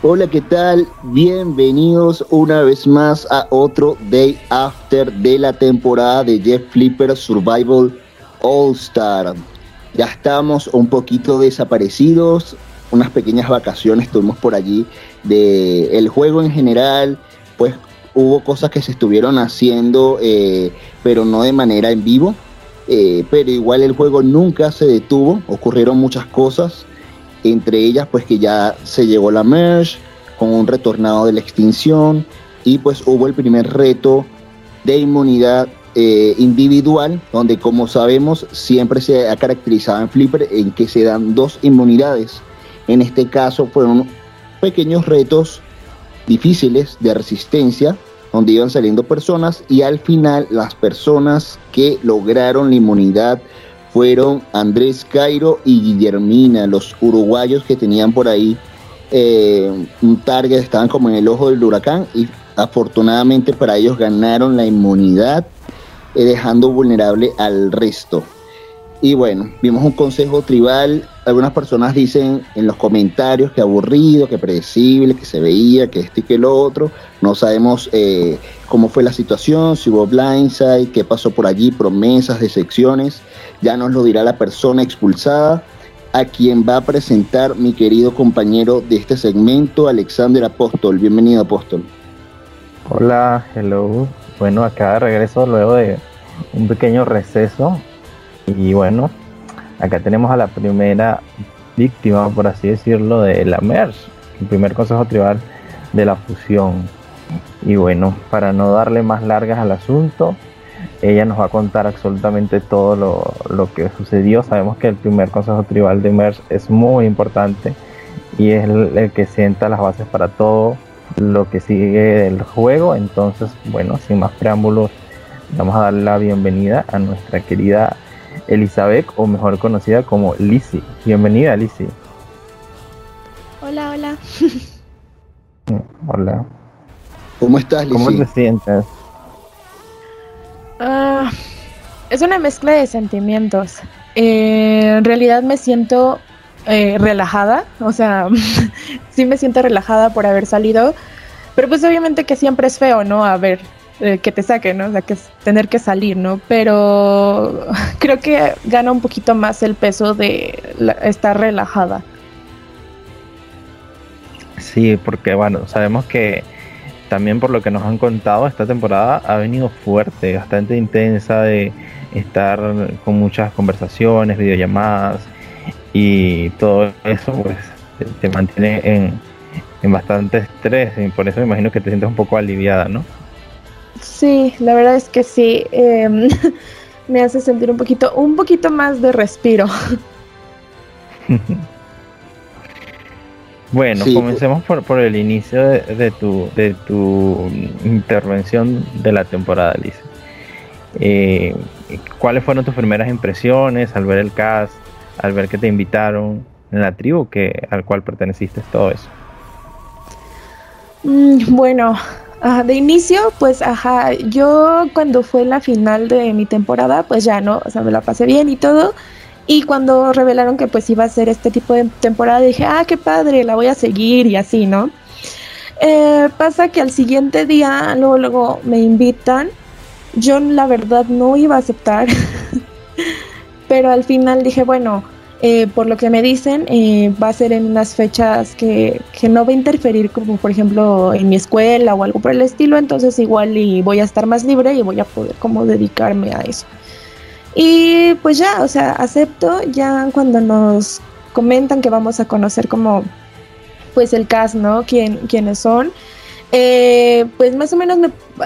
Hola, ¿qué tal? Bienvenidos una vez más a otro Day After de la temporada de Jeff Flipper Survival All Star. Ya estamos un poquito desaparecidos, unas pequeñas vacaciones tuvimos por allí de el juego en general, pues hubo cosas que se estuvieron haciendo, eh, pero no de manera en vivo. Eh, pero igual el juego nunca se detuvo, ocurrieron muchas cosas entre ellas pues que ya se llegó la merge con un retornado de la extinción y pues hubo el primer reto de inmunidad eh, individual donde como sabemos siempre se ha caracterizado en Flipper en que se dan dos inmunidades. En este caso fueron pequeños retos difíciles de resistencia donde iban saliendo personas y al final las personas que lograron la inmunidad fueron Andrés Cairo y Guillermina, los uruguayos que tenían por ahí eh, un target, estaban como en el ojo del huracán y afortunadamente para ellos ganaron la inmunidad, eh, dejando vulnerable al resto. Y bueno, vimos un consejo tribal. Algunas personas dicen en los comentarios que aburrido, que predecible, que se veía, que esto y que lo otro. No sabemos eh, cómo fue la situación, si hubo blindside, qué pasó por allí, promesas, decepciones. Ya nos lo dirá la persona expulsada, a quien va a presentar mi querido compañero de este segmento, Alexander Apóstol. Bienvenido, Apóstol. Hola, hello. Bueno, acá regreso luego de un pequeño receso y bueno, acá tenemos a la primera víctima, por así decirlo, de la MERS, el primer consejo tribal de la fusión. Y bueno, para no darle más largas al asunto, ella nos va a contar absolutamente todo lo, que sucedió. Sabemos que el primer consejo tribal de MERS es muy importante y es el, el, que sienta las bases para todo lo que sigue del juego. Entonces, bueno, sin más preámbulos, vamos a dar la bienvenida a nuestra querida Elizabeth, o mejor conocida como Lizzie. Bienvenida, Lizzie. Hola, hola. hola. ¿Cómo estás, Lizzie? ¿Cómo te sientes? Es una mezcla de sentimientos. Eh, en realidad me siento eh, relajada, o sea, sí me siento relajada por haber salido, pero pues obviamente que siempre es feo, ¿no? A ver, eh, que te saquen, ¿no? O sea, que es tener que salir, ¿no? Pero creo que gana un poquito más el peso de estar relajada. Sí, porque bueno, sabemos que también por lo que nos han contado, esta temporada ha venido fuerte, bastante intensa de estar con muchas conversaciones, videollamadas y todo eso pues te mantiene en, en bastante estrés y por eso me imagino que te sientes un poco aliviada, ¿no? Sí, la verdad es que sí. Em, me hace sentir un poquito, un poquito más de respiro. bueno, comencemos por, por, el inicio de, tu, de tu intervención de la temporada, Liz. Eh, ¿Cuáles fueron tus primeras impresiones al ver el cast, al ver que te invitaron en la tribu que, al cual perteneciste, todo eso? Mm, bueno, de inicio, pues, ajá, yo cuando fue la final de mi temporada, pues ya no, o sea, me la pasé bien y todo. Y cuando revelaron que pues iba a ser este tipo de temporada, dije, ah, qué padre, la voy a seguir y así, ¿no? Eh, pasa que al siguiente día, luego me invitan. Yo la verdad no iba a aceptar, pero al final dije, bueno, eh, por lo que me dicen, eh, va a ser en unas fechas que, que, no va a interferir, como por ejemplo en mi escuela o algo por el estilo, entonces igual y voy a estar más libre y voy a poder dedicarme a eso. Y pues ya, o sea, acepto ya cuando nos comentan que vamos a conocer como pues el cast, ¿no? Quién, quiénes son. Eh, pues más o menos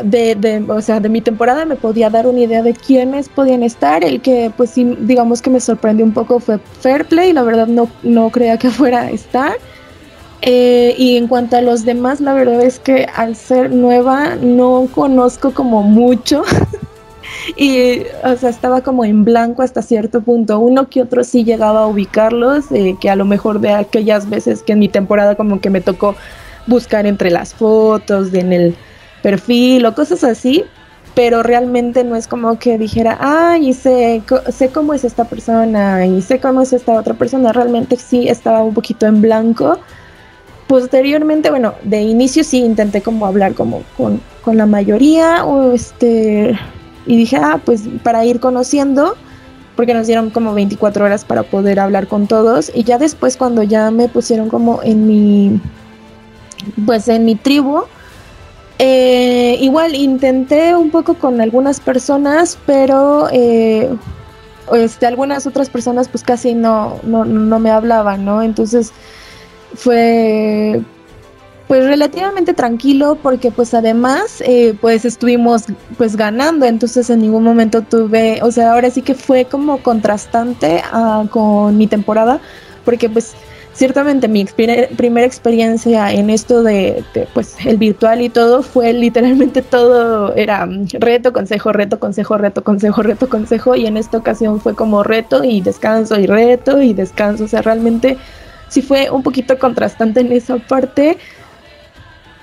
de, de, o sea, de mi temporada me podía dar una idea de quiénes podían estar. El que, pues sí, digamos que me sorprendió un poco fue Fairplay, la verdad no, no creía que fuera a estar. Eh, y en cuanto a los demás, la verdad es que al ser nueva no conozco como mucho. y, o sea, estaba como en blanco hasta cierto punto. Uno que otro sí llegaba a ubicarlos, eh, que a lo mejor de aquellas veces que en mi temporada como que me tocó buscar entre las fotos, en el perfil o cosas así, pero realmente no es como que dijera, ay, sé, sé cómo es esta persona y sé cómo es esta otra persona, realmente sí estaba un poquito en blanco. Posteriormente, bueno, de inicio sí intenté como hablar como con, con la mayoría o este y dije, ah, pues para ir conociendo, porque nos dieron como 24 horas para poder hablar con todos. Y ya después cuando ya me pusieron como en mi pues en mi tribu eh, igual intenté un poco con algunas personas pero eh, este, algunas otras personas pues casi no, no, no me hablaban, ¿no? Entonces fue pues relativamente tranquilo porque pues además eh, pues estuvimos pues ganando entonces en ningún momento tuve o sea ahora sí que fue como contrastante uh, con mi temporada porque pues ciertamente mi primera experiencia en esto de, pues el virtual y todo fue literalmente todo era reto consejo reto consejo reto consejo reto consejo y en esta ocasión fue como reto y descanso y reto y descanso o sea realmente sí fue un poquito contrastante en esa parte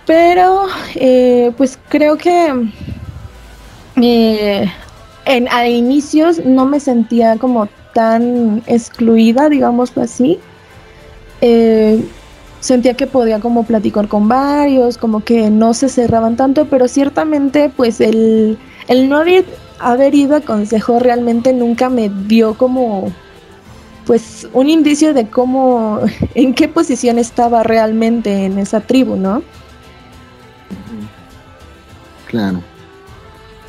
pero, eh, pues creo que eh, en, a inicios no me sentía como tan excluida, digámoslo así. Eh, sentía que podía como platicar con varios, como que no se cerraban tanto, pero ciertamente pues el, el no haber, haber ido a consejo realmente nunca me dio como pues un indicio de cómo, en qué posición estaba realmente en esa tribu, ¿no? Claro,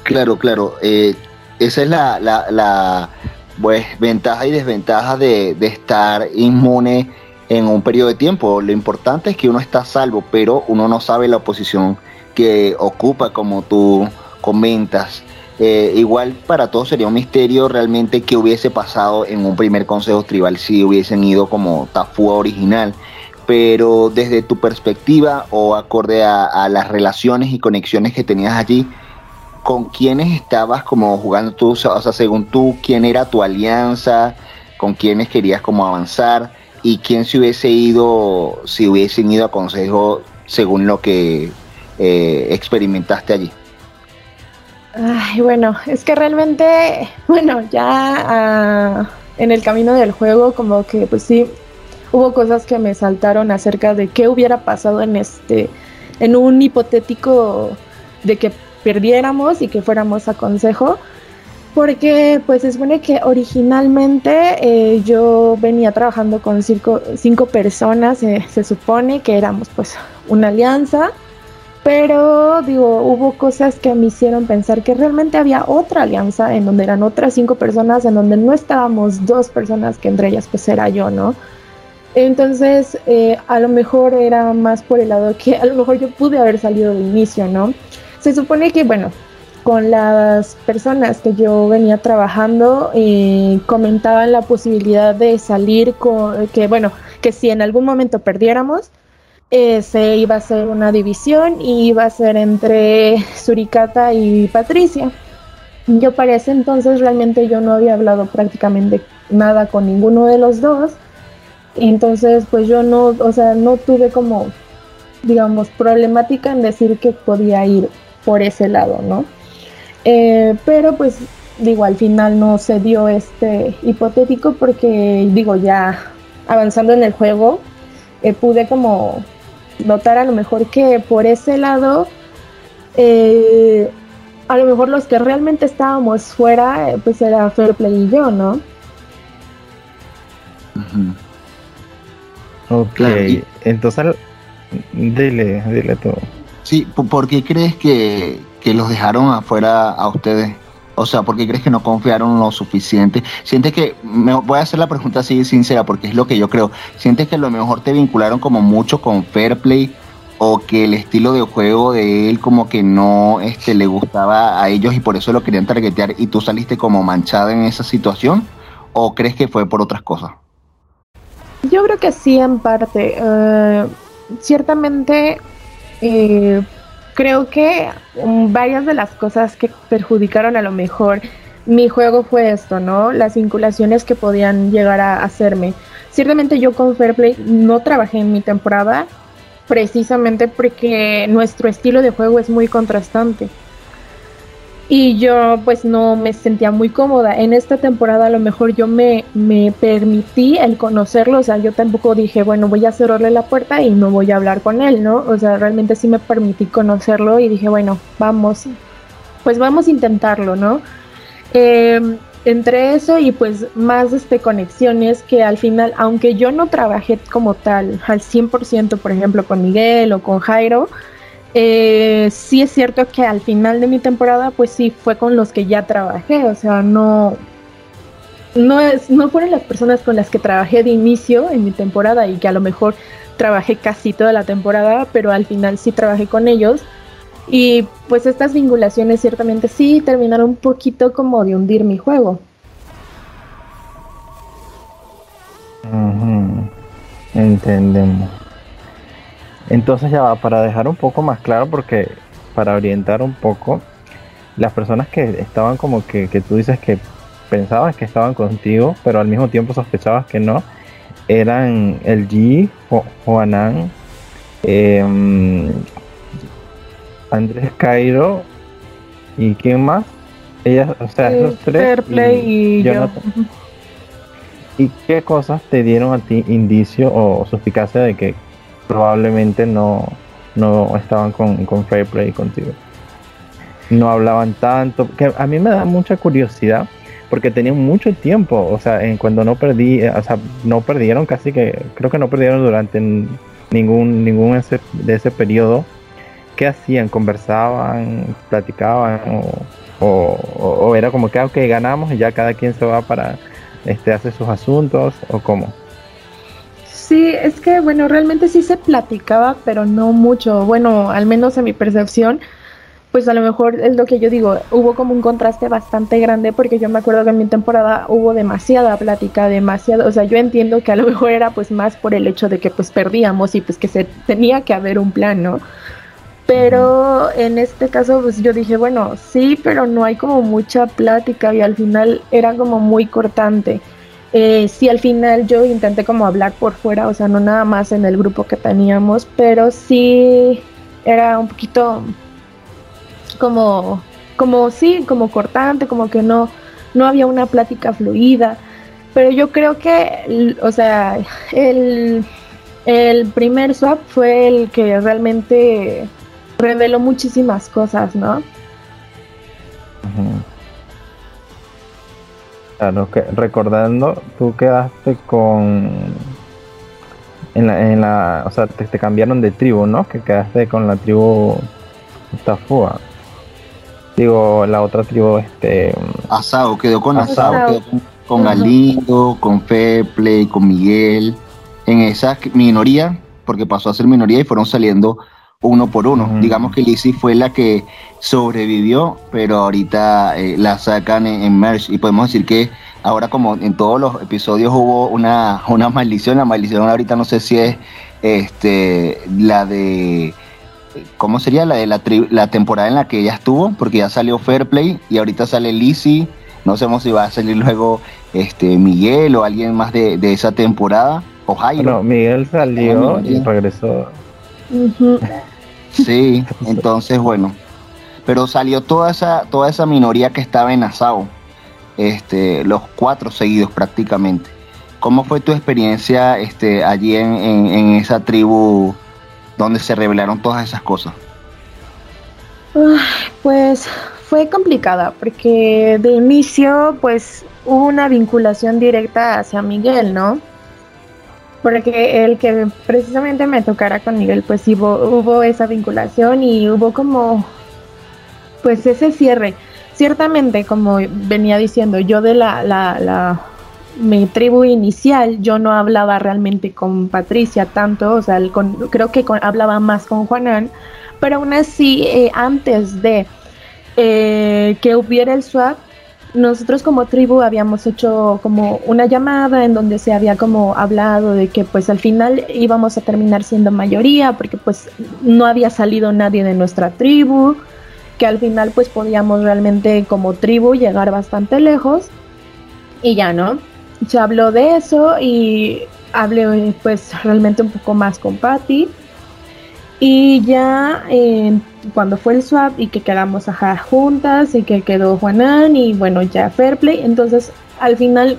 claro, claro. Eh, esa es la, la, pues, ventaja y desventaja de, estar inmune en un periodo de tiempo. Lo importante es que uno está salvo, pero uno no sabe la posición que ocupa, como tú comentas. Eh, igual para todos sería un misterio realmente qué hubiese pasado en un primer consejo tribal si hubiesen ido como Tafua original pero desde tu perspectiva o acorde a, las relaciones y conexiones que tenías allí, ¿con quiénes estabas como jugando tú? O sea, según tú, ¿quién era tu alianza? ¿Con quiénes querías como avanzar? ¿Y quién se hubiese ido, si hubiesen ido a consejo según lo que eh, experimentaste allí? Ay, bueno, es que realmente, bueno, ya ah, en el camino del juego como que pues sí, hubo cosas que me saltaron acerca de qué hubiera pasado en este, en un hipotético de que perdiéramos y que fuéramos a consejo. Porque pues es bueno que originalmente eh, yo venía trabajando con cinco, cinco personas, eh, se supone que éramos pues una alianza, pero digo, hubo cosas que me hicieron pensar que realmente había otra alianza en donde eran otras cinco personas, en donde no estábamos dos personas, que entre ellas pues era yo, ¿no? Entonces, eh, a lo mejor era más por el lado que a lo mejor yo pude haber salido de inicio, ¿no? Se supone que, bueno, con las personas que yo venía trabajando, eh, comentaban la posibilidad de salir con, que, bueno, que si en algún momento perdiéramos, se iba a hacer una división y iba a ser entre Suricata y Patricia. Yo para ese entonces realmente yo no había hablado prácticamente nada con ninguno de los dos entonces, pues yo no, o sea, no tuve como, digamos, problemática en decir que podía ir por ese lado, ¿no? Eh, pero pues digo, al final no se dio este hipotético porque digo, ya avanzando en el juego, eh, pude como notar a lo mejor que por ese lado, eh, a lo mejor los que realmente estábamos fuera, pues era Fairplay y yo, ¿no? Ok, entonces dile, dile todo. Sí, ¿por qué crees que, los dejaron afuera a ustedes? O sea, ¿por qué crees que no confiaron lo suficiente? ¿Sientes que, me voy a hacer la pregunta así sincera porque es lo que yo creo, ¿sientes que a lo mejor te vincularon como mucho con Fairplay o que el estilo de juego de él como que no este, le gustaba a ellos y por eso lo querían targetear y tú saliste como manchada en esa situación? ¿O crees que fue por otras cosas? Yo creo que sí, en parte. Eh, ciertamente, eh, creo que varias de las cosas que perjudicaron a lo mejor mi juego fue esto, ¿no? Las vinculaciones que podían llegar a hacerme. Ciertamente yo con Fairplay no trabajé en mi temporada precisamente porque nuestro estilo de juego es muy contrastante. Y yo pues no me sentía muy cómoda. En esta temporada a lo mejor yo me, me permití el conocerlo, o sea, yo tampoco dije, bueno, voy a cerrarle la puerta y no voy a hablar con él, ¿no? O sea, realmente sí me permití conocerlo y dije, bueno, vamos, pues vamos a intentarlo, ¿no? Em, entre eso y pues más este, conexiones que al final, aunque yo no trabajé como tal al 100%, por ejemplo, con Miguel o con Jairo, eh, sí es cierto que al final de mi temporada, pues sí fue con los que ya trabajé, o sea, no, no, es, no fueron las personas con las que trabajé de inicio en mi temporada y que a lo mejor trabajé casi toda la temporada, pero al final sí trabajé con ellos. Y pues estas vinculaciones ciertamente sí terminaron un poquito como de hundir mi juego. Entendemos. Entonces ya va, para dejar un poco más claro, porque para orientar un poco, las personas que estaban como que, que tú dices que pensabas que estaban contigo, pero al mismo tiempo sospechabas que no, eran el G, Juanan, em, Andrés Cairo y quién más. Ellas, o sea, esos tres. y, yo. ¿Y qué cosas te dieron a ti indicio o suspicacia de que probablemente no, no estaban con, con contigo. No hablaban tanto, que a mí me da mucha curiosidad porque tenían mucho tiempo, o sea, en cuando no perdí, o sea, no perdieron casi que, creo que no perdieron durante ningún, ningún ese, de ese periodo. ¿Qué hacían? ¿Conversaban? ¿Platicaban? O, o, era como que, ah, ok, ganamos y ya cada quien se va para, este, hace sus asuntos o cómo? Sí, es que bueno, realmente sí se platicaba, pero no mucho. Bueno, al menos en mi percepción, pues a lo mejor es lo que yo digo, hubo como un contraste bastante grande porque yo me acuerdo que en mi temporada hubo demasiada plática, demasiado, o sea, yo entiendo que a lo mejor era pues más por el hecho de que pues perdíamos y pues que se tenía que haber un plan, ¿no? Pero en este caso pues yo dije, bueno, sí, pero no hay como mucha plática y al final era como muy cortante. Eh, sí, al final yo intenté como hablar por fuera, o sea, no nada más en el grupo que teníamos, pero sí era un poquito como, como sí, como cortante, como que no, no había una plática fluida. Pero yo creo que, o sea, el, el primer swap fue el que realmente reveló muchísimas cosas, ¿no? Claro, que recordando, tú quedaste con. En la, en la, o sea, te, cambiaron de tribu, ¿no? Que quedaste con la tribu Tafua. Digo, la otra tribu, este. Asao, quedó con Asao, quedó con, Galindo, con Feple, con Miguel. En esa minoría, porque pasó a ser minoría y fueron saliendo uno por uno. Digamos que Lizzie fue la que sobrevivió, pero ahorita eh, la sacan en, Merge y podemos decir que ahora como en todos los episodios hubo una, una maldición, la maldición ahorita no sé si es este la de ¿cómo sería? La de la, la temporada en la que ella estuvo, porque ya salió Fairplay y ahorita sale Lizzie, no sabemos si va a salir luego este Miguel o alguien más de, esa temporada o Jairo. No, Miguel salió y regresó. Sí, entonces bueno, pero salió toda esa, toda esa minoría que estaba en Asao, este, los cuatro seguidos prácticamente. ¿Cómo fue tu experiencia este, allí en, en, esa tribu donde se revelaron todas esas cosas? Pues fue complicada porque de inicio pues hubo una vinculación directa hacia Miguel, ¿no? Porque el que precisamente me tocara con Miguel, pues hubo, hubo esa vinculación y hubo como, pues ese cierre. Ciertamente, como venía diciendo, yo de la, la, la mi tribu inicial, yo no hablaba realmente con Patricia tanto, o sea, creo que hablaba más con Juanan, pero aún así, eh, antes de eh, que hubiera el swap, nosotros como tribu habíamos hecho como una llamada en donde se había como hablado de que pues al final íbamos a terminar siendo mayoría porque pues no había salido nadie de nuestra tribu, que al final pues podíamos realmente como tribu llegar bastante lejos y ya no. Se habló de eso y hablé pues realmente un poco más con Patty y ya cuando fue el swap y que quedamos juntas y que quedó Juanan y bueno, ya Fairplay. Entonces, al final,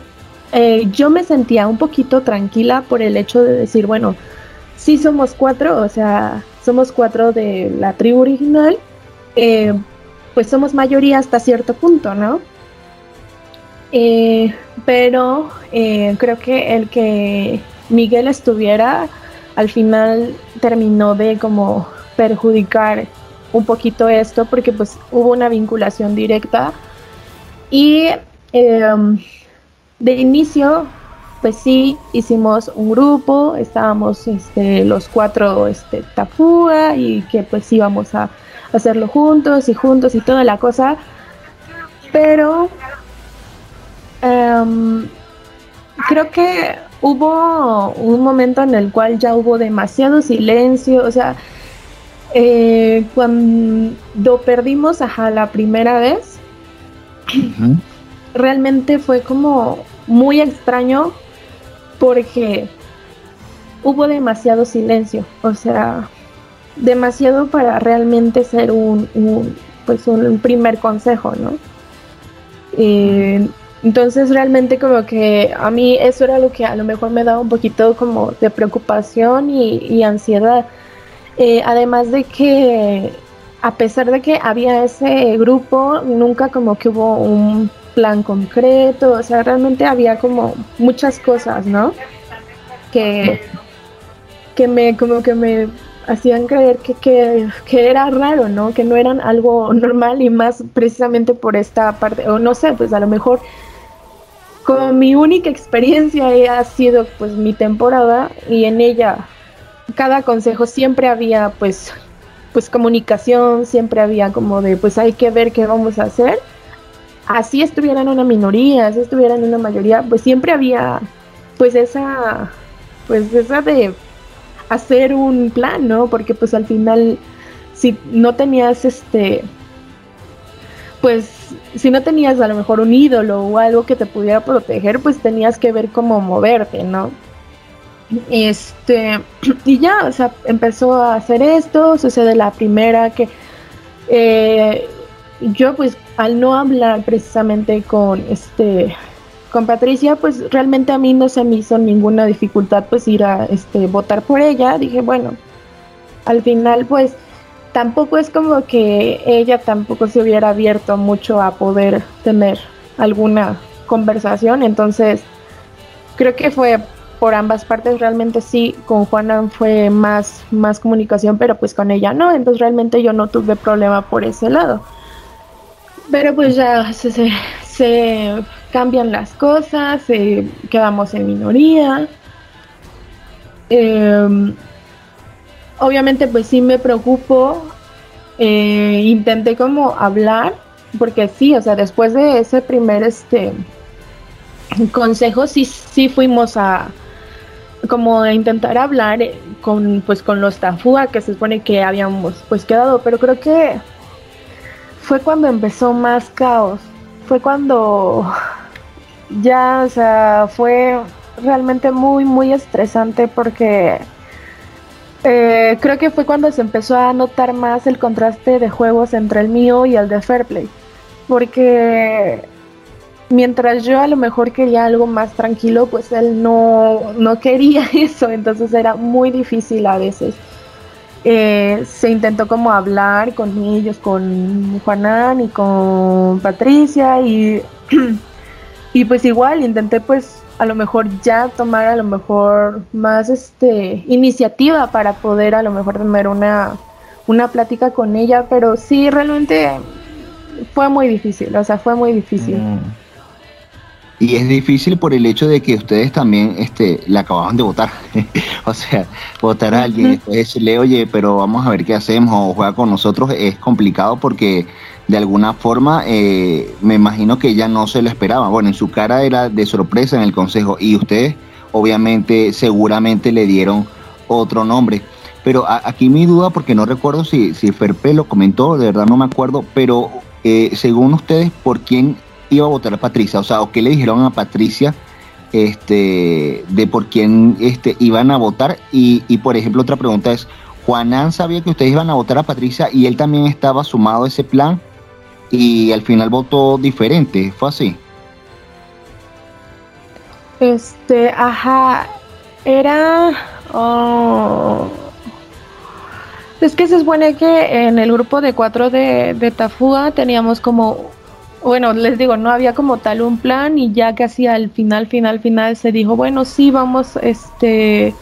eh, yo me sentía un poquito tranquila por el hecho de decir, bueno, sí somos cuatro, o sea, somos cuatro de la tribu original, eh, pues somos mayoría hasta cierto punto, ¿no? Eh, pero creo que el que Miguel estuviera al final terminó de como perjudicar un poquito esto porque pues hubo una vinculación directa. Y em, de inicio pues sí hicimos un grupo estábamos este, los cuatro este, y que pues íbamos a hacerlo juntos y juntos y toda la cosa. Pero em, creo que hubo un momento en el cual ya hubo demasiado silencio, o sea, eh, cuando perdimos a la primera vez, realmente fue como muy extraño porque hubo demasiado silencio, o sea, demasiado para realmente ser un, pues un primer consejo, ¿no? Eh, entonces realmente como que a mí eso era lo que a lo mejor me daba un poquito como de preocupación y, ansiedad. Eh, además de que a pesar de que había ese grupo, nunca como que hubo un plan concreto, o sea, realmente había como muchas cosas, ¿no? Que, que me, como que me hacían creer que, que, que, era raro, ¿no? Que no eran algo normal y más precisamente por esta parte, o no sé, pues a lo mejor como mi única experiencia ha sido pues mi temporada y en ella cada consejo siempre había pues pues comunicación, siempre había como de pues hay que ver qué vamos a hacer. Así estuvieran una minoría, así estuvieran una mayoría, pues siempre había pues esa pues esa de hacer un plan, ¿no? Porque pues al final si no tenías este pues si no tenías a lo mejor un ídolo o algo que te pudiera proteger, pues tenías que ver cómo moverte, ¿no? Este, y ya, o sea, empezó a hacer esto, sucede la primera que eh, yo pues al no hablar precisamente con este con Patricia, pues realmente a mí no se me hizo ninguna dificultad pues ir a este votar por ella. Dije, bueno, al final pues tampoco es como que ella tampoco se hubiera abierto mucho a poder tener alguna conversación, entonces creo que fue por ambas partes realmente sí, con Juana fue más, más comunicación, pero pues con ella no, entonces realmente yo no tuve problema por ese lado. Pero pues ya se, se, cambian las cosas, quedamos en minoría. Eh, obviamente pues sí me preocupo, eh, intenté como hablar, porque sí, o sea, después de ese primer este consejo sí, sí fuimos a como a intentar hablar con pues con los Tafúa que se supone que habíamos pues quedado, pero creo que fue cuando empezó más caos, fue cuando ya, o sea, fue realmente muy muy estresante porque eh, creo que fue cuando se empezó a notar más el contraste de juegos entre el mío y el de Fairplay. Porque mientras yo a lo mejor quería algo más tranquilo, pues él no, no quería eso. Entonces era muy difícil a veces. Eh, se intentó como hablar con ellos, con Juanán y con Patricia y, y pues igual intenté pues a lo mejor ya tomar a lo mejor más este iniciativa para poder a lo mejor tener una, una plática con ella, pero sí realmente fue muy difícil, o sea, fue muy difícil. Mm. Y es difícil por el hecho de que ustedes también este, la acababan de votar. o sea, votar a alguien y después decirle, oye, pero vamos a ver qué hacemos o juega con nosotros es complicado porque de alguna forma eh, me imagino que ella no se lo esperaba. Bueno, en su cara era de sorpresa en el consejo y ustedes obviamente seguramente le dieron otro nombre. Pero aquí mi duda, porque no recuerdo si, si Ferpe lo comentó, de verdad no me acuerdo, pero eh, según ustedes, ¿por quién iba a votar a Patricia? O sea, ¿o qué le dijeron a Patricia este, de por quién este, iban a votar? Y, y por ejemplo, otra pregunta es, Juanan sabía que ustedes iban a votar a Patricia y él también estaba sumado a ese plan y al final votó diferente, ¿fue así? Este, ajá, era... Oh, es que se supone que en el grupo de cuatro de, de Tafúa teníamos como bueno, les digo, no había como tal un plan y ya casi al final, final, final se dijo, bueno, sí, vamos, este,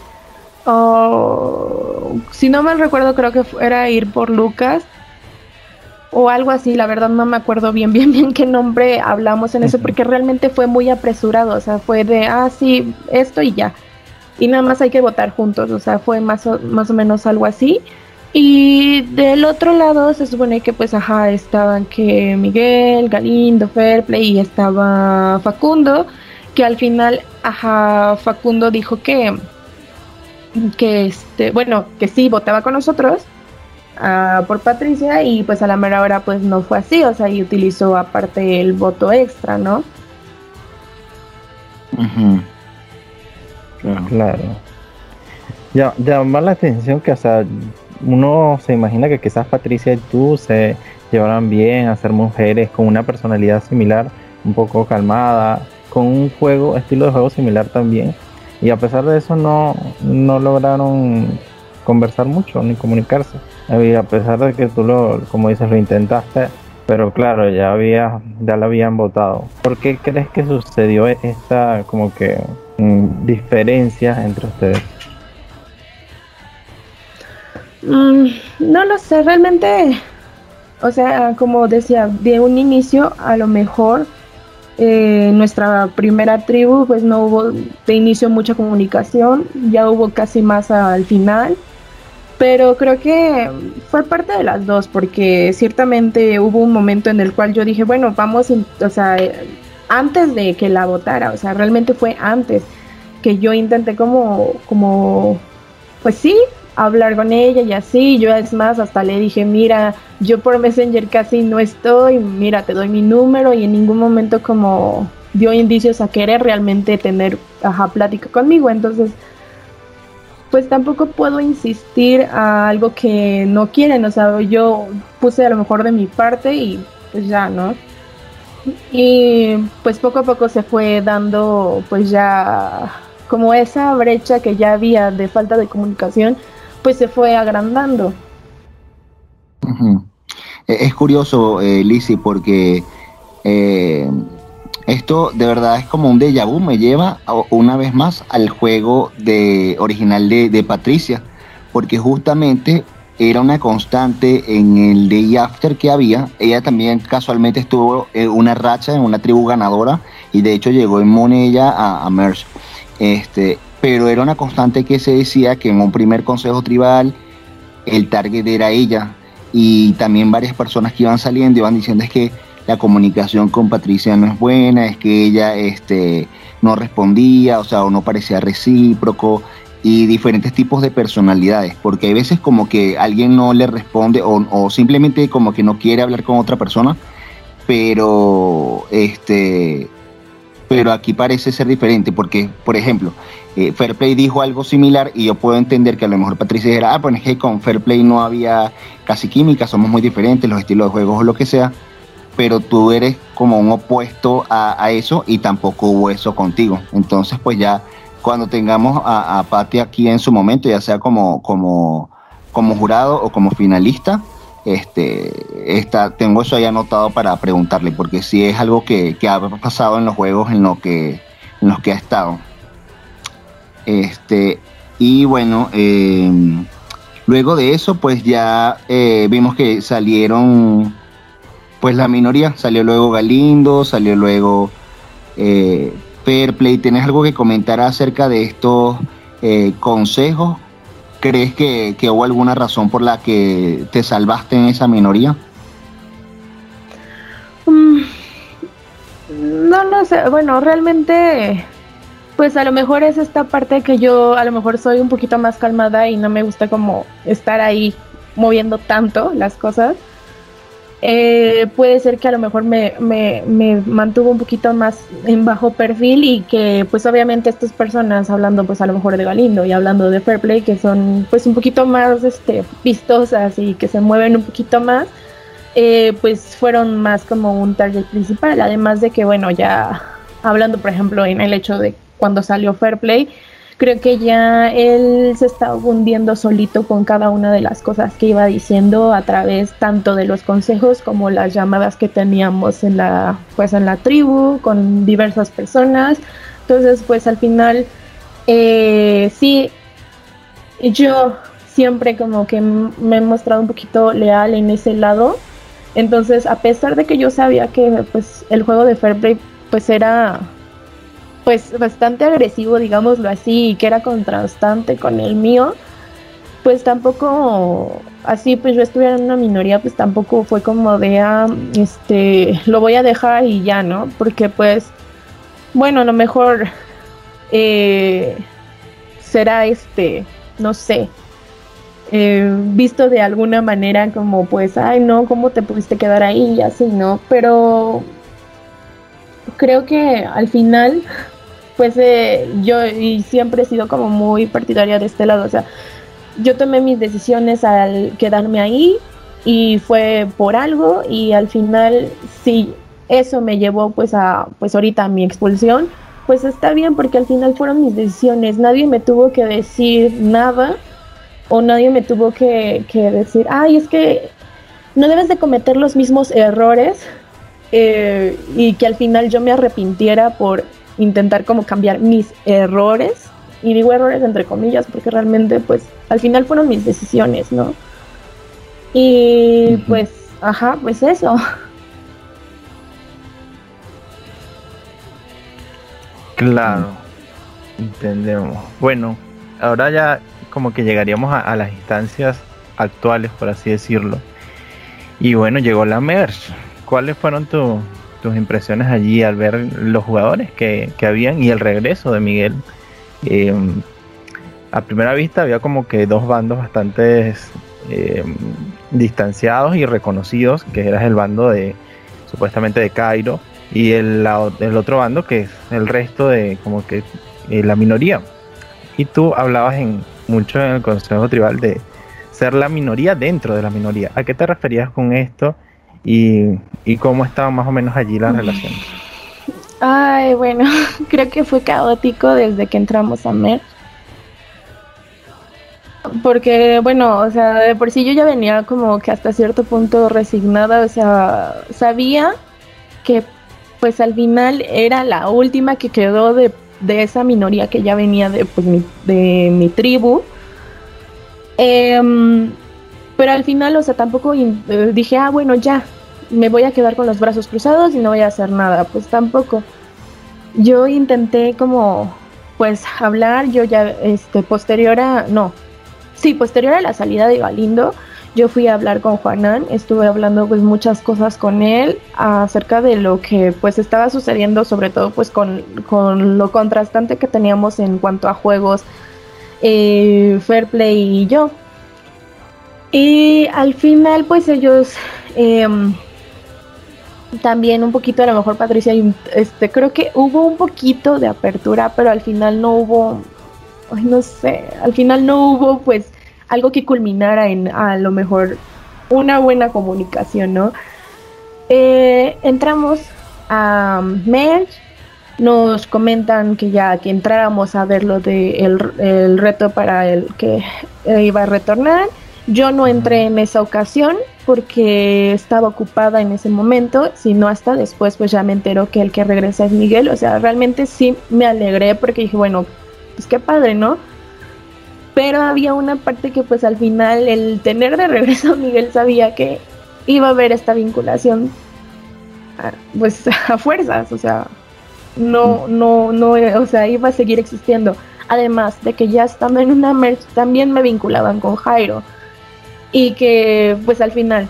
si no mal recuerdo, creo que era ir por Lucas o algo así, la verdad no me acuerdo bien, bien, bien qué nombre hablamos en eso, porque realmente fue muy apresurado, o sea, fue de, ah, sí, esto y ya, y nada más hay que votar juntos, o sea, fue más o, más o menos algo así. Y del otro lado se supone que pues ajá, estaban que Miguel, Galindo, Fairplay y estaba Facundo, que al final ajá, Facundo dijo que que este, bueno, que sí votaba con nosotros uh, por Patricia y pues a la mera hora pues no fue así, o sea, y utilizó aparte el voto extra, ¿no? Claro. claro. Ya, llama la atención que, o sea, uno se imagina que quizás Patricia y tú se llevaran bien a ser mujeres con una personalidad similar, un poco calmada, con un juego, estilo de juego similar también. Y a pesar de eso no, no lograron conversar mucho ni comunicarse. A pesar de que tú lo, como dices, lo intentaste, pero claro, ya había, ya la habían votado. ¿Por qué crees que sucedió esta como que mm, diferencia entre ustedes? Mm, no lo sé, realmente, o sea, como decía, de un inicio a lo mejor eh, nuestra primera tribu pues no hubo de inicio mucha comunicación, ya hubo casi más al final, pero creo que fue parte de las dos porque ciertamente hubo un momento en el cual yo dije, bueno, vamos, o sea, antes de que la votara, o sea, realmente fue antes que yo intenté como, como, pues sí, hablar con ella y así. Yo es más, hasta le dije, mira, yo por Messenger casi no estoy, mira, te doy mi número y en ningún momento como dio indicios a querer realmente tener, ajá, plática conmigo. Entonces, pues tampoco puedo insistir a algo que no quieren. O sea, yo puse a lo mejor de mi parte y pues ya, ¿no? Y pues poco a poco se fue dando pues ya como esa brecha que ya había de falta de comunicación pues se fue agrandando. E-, es curioso, eh, porque eh, esto de verdad es como un déjà vu, me lleva una vez más al juego de, original de, Patricia, porque justamente era una constante en el day after que había. Ella también casualmente estuvo en una racha en una tribu ganadora y de hecho llegó en Monella a, a Merge. Este, pero era una constante que se decía que en un primer consejo tribal el target era ella y también varias personas que iban saliendo iban diciendo es que la comunicación con Patricia no es buena, es que ella este, no respondía, o sea, o no parecía recíproco y diferentes tipos de personalidades, porque hay veces como que alguien no le responde o, o simplemente como que no quiere hablar con otra persona, pero este pero aquí parece ser diferente, porque, por ejemplo, eh, Fairplay dijo algo similar y yo puedo entender que a lo mejor Patricia dijera, ah, pues es que con Fairplay no había casi química, somos muy diferentes, los estilos de juegos o lo que sea, pero tú eres como un opuesto a, eso y tampoco hubo eso contigo. Entonces, pues ya cuando tengamos a, a aquí en su momento, ya sea como, como, como jurado o como finalista, este, está, tengo eso ahí anotado para preguntarle, porque si es algo que, ha pasado en los juegos en, lo que, en los que ha estado. Este, y bueno, em, luego de eso, pues ya eh, vimos que salieron, pues la minoría, salió luego Galindo, salió luego eh, Fairplay. ¿Tienes algo que comentar acerca de estos eh, consejos ¿Crees que, hubo alguna razón por la que te salvaste en esa minoría? Mm, no lo sé. Bueno, realmente, pues a lo mejor es esta parte que yo a lo mejor soy un poquito más calmada y no me gusta como estar ahí moviendo tanto las cosas. Eh, puede ser que a lo mejor me, me, me, mantuvo un poquito más en bajo perfil y que pues obviamente estas personas hablando pues a lo mejor de Galindo y hablando de Fairplay que son pues un poquito más este, vistosas y que se mueven un poquito más eh, pues fueron más como un target principal. Además de que bueno ya hablando por ejemplo en el hecho de cuando salió Fairplay creo que ya él se estaba hundiendo solito con cada una de las cosas que iba diciendo a través tanto de los consejos como las llamadas que teníamos en la pues en la tribu con diversas personas. Entonces pues al final eh, sí yo siempre como que me he mostrado un poquito leal en ese lado. Entonces a pesar de que yo sabía que pues el juego de Fairplay pues era pues bastante agresivo, digámoslo así, y que era contrastante con el mío, pues tampoco, así pues yo estuviera en una minoría, pues tampoco fue como de, ah, este, lo voy a dejar y ya, ¿no? Porque pues, bueno, a lo mejor eh, será este, no sé, eh, visto de alguna manera como pues, ay no, ¿cómo te pudiste quedar ahí? Y así, ¿no? Pero creo que al final pues eh, yo y siempre he sido como muy partidaria de este lado, o sea, yo tomé mis decisiones al quedarme ahí y fue por algo y al final si eso me llevó pues a pues ahorita a mi expulsión, pues está bien porque al final fueron mis decisiones, nadie me tuvo que decir nada o nadie me tuvo que, que decir, ay, es que no debes de cometer los mismos errores eh, y que al final yo me arrepintiera por intentar como cambiar mis errores, y digo errores entre comillas porque realmente pues al final fueron mis decisiones, ¿no? Y pues, ajá, pues eso. Claro, entendemos. Bueno, ahora ya como que llegaríamos a, las instancias actuales, por así decirlo. Y bueno, llegó la merch. ¿Cuáles fueron tus tus impresiones allí al ver los jugadores que, habían y el regreso de Miguel. Eh, a primera vista había como que dos bandos bastante eh, distanciados y reconocidos, que era el bando de supuestamente de Cairo y el, el otro bando que es el resto de como que eh, la minoría. Y tú hablabas en mucho en el Consejo Tribal de ser la minoría dentro de la minoría. ¿A qué te referías con esto? Y, y cómo estaban más o menos allí las relaciones. Ay, bueno, creo que fue caótico desde que entramos a MER. Porque, bueno, o sea, de por sí yo ya venía como que hasta cierto punto resignada, o sea, sabía que pues al final era la última que quedó de, de esa minoría que ya venía de, pues, mi, de mi tribu. Eh, pero al final, o sea, tampoco eh, dije, ah, bueno, ya, me voy a quedar con los brazos cruzados y no voy a hacer nada. Pues tampoco. Yo intenté como, pues, hablar, yo ya, este, posterior a, no, sí, posterior a la salida de Galindo, yo fui a hablar con Juanán, estuve hablando pues muchas cosas con él acerca de lo que pues estaba sucediendo, sobre todo pues con, con lo contrastante que teníamos en cuanto a juegos, eh, Fair Play y yo. Y al final, pues ellos em, también un poquito, a lo mejor Patricia, este, creo que hubo un poquito de apertura, pero al final no hubo, no sé, al final no hubo pues algo que culminara en a lo mejor una buena comunicación, ¿no? Eh, entramos a Merge, nos comentan que ya que entráramos a ver lo de el reto para el que iba a retornar yo no entré en esa ocasión porque estaba ocupada en ese momento, sino hasta después pues ya me entero que el que regresa es Miguel, o sea, realmente sí me alegré porque dije, bueno, pues qué padre, ¿no? Pero había una parte que pues al final el tener de regreso a Miguel sabía que iba a haber esta vinculación pues a fuerzas, o sea, no, no, no, o sea, iba a seguir existiendo. Además de que ya estando en una merch también me vinculaban con Jairo y que pues al final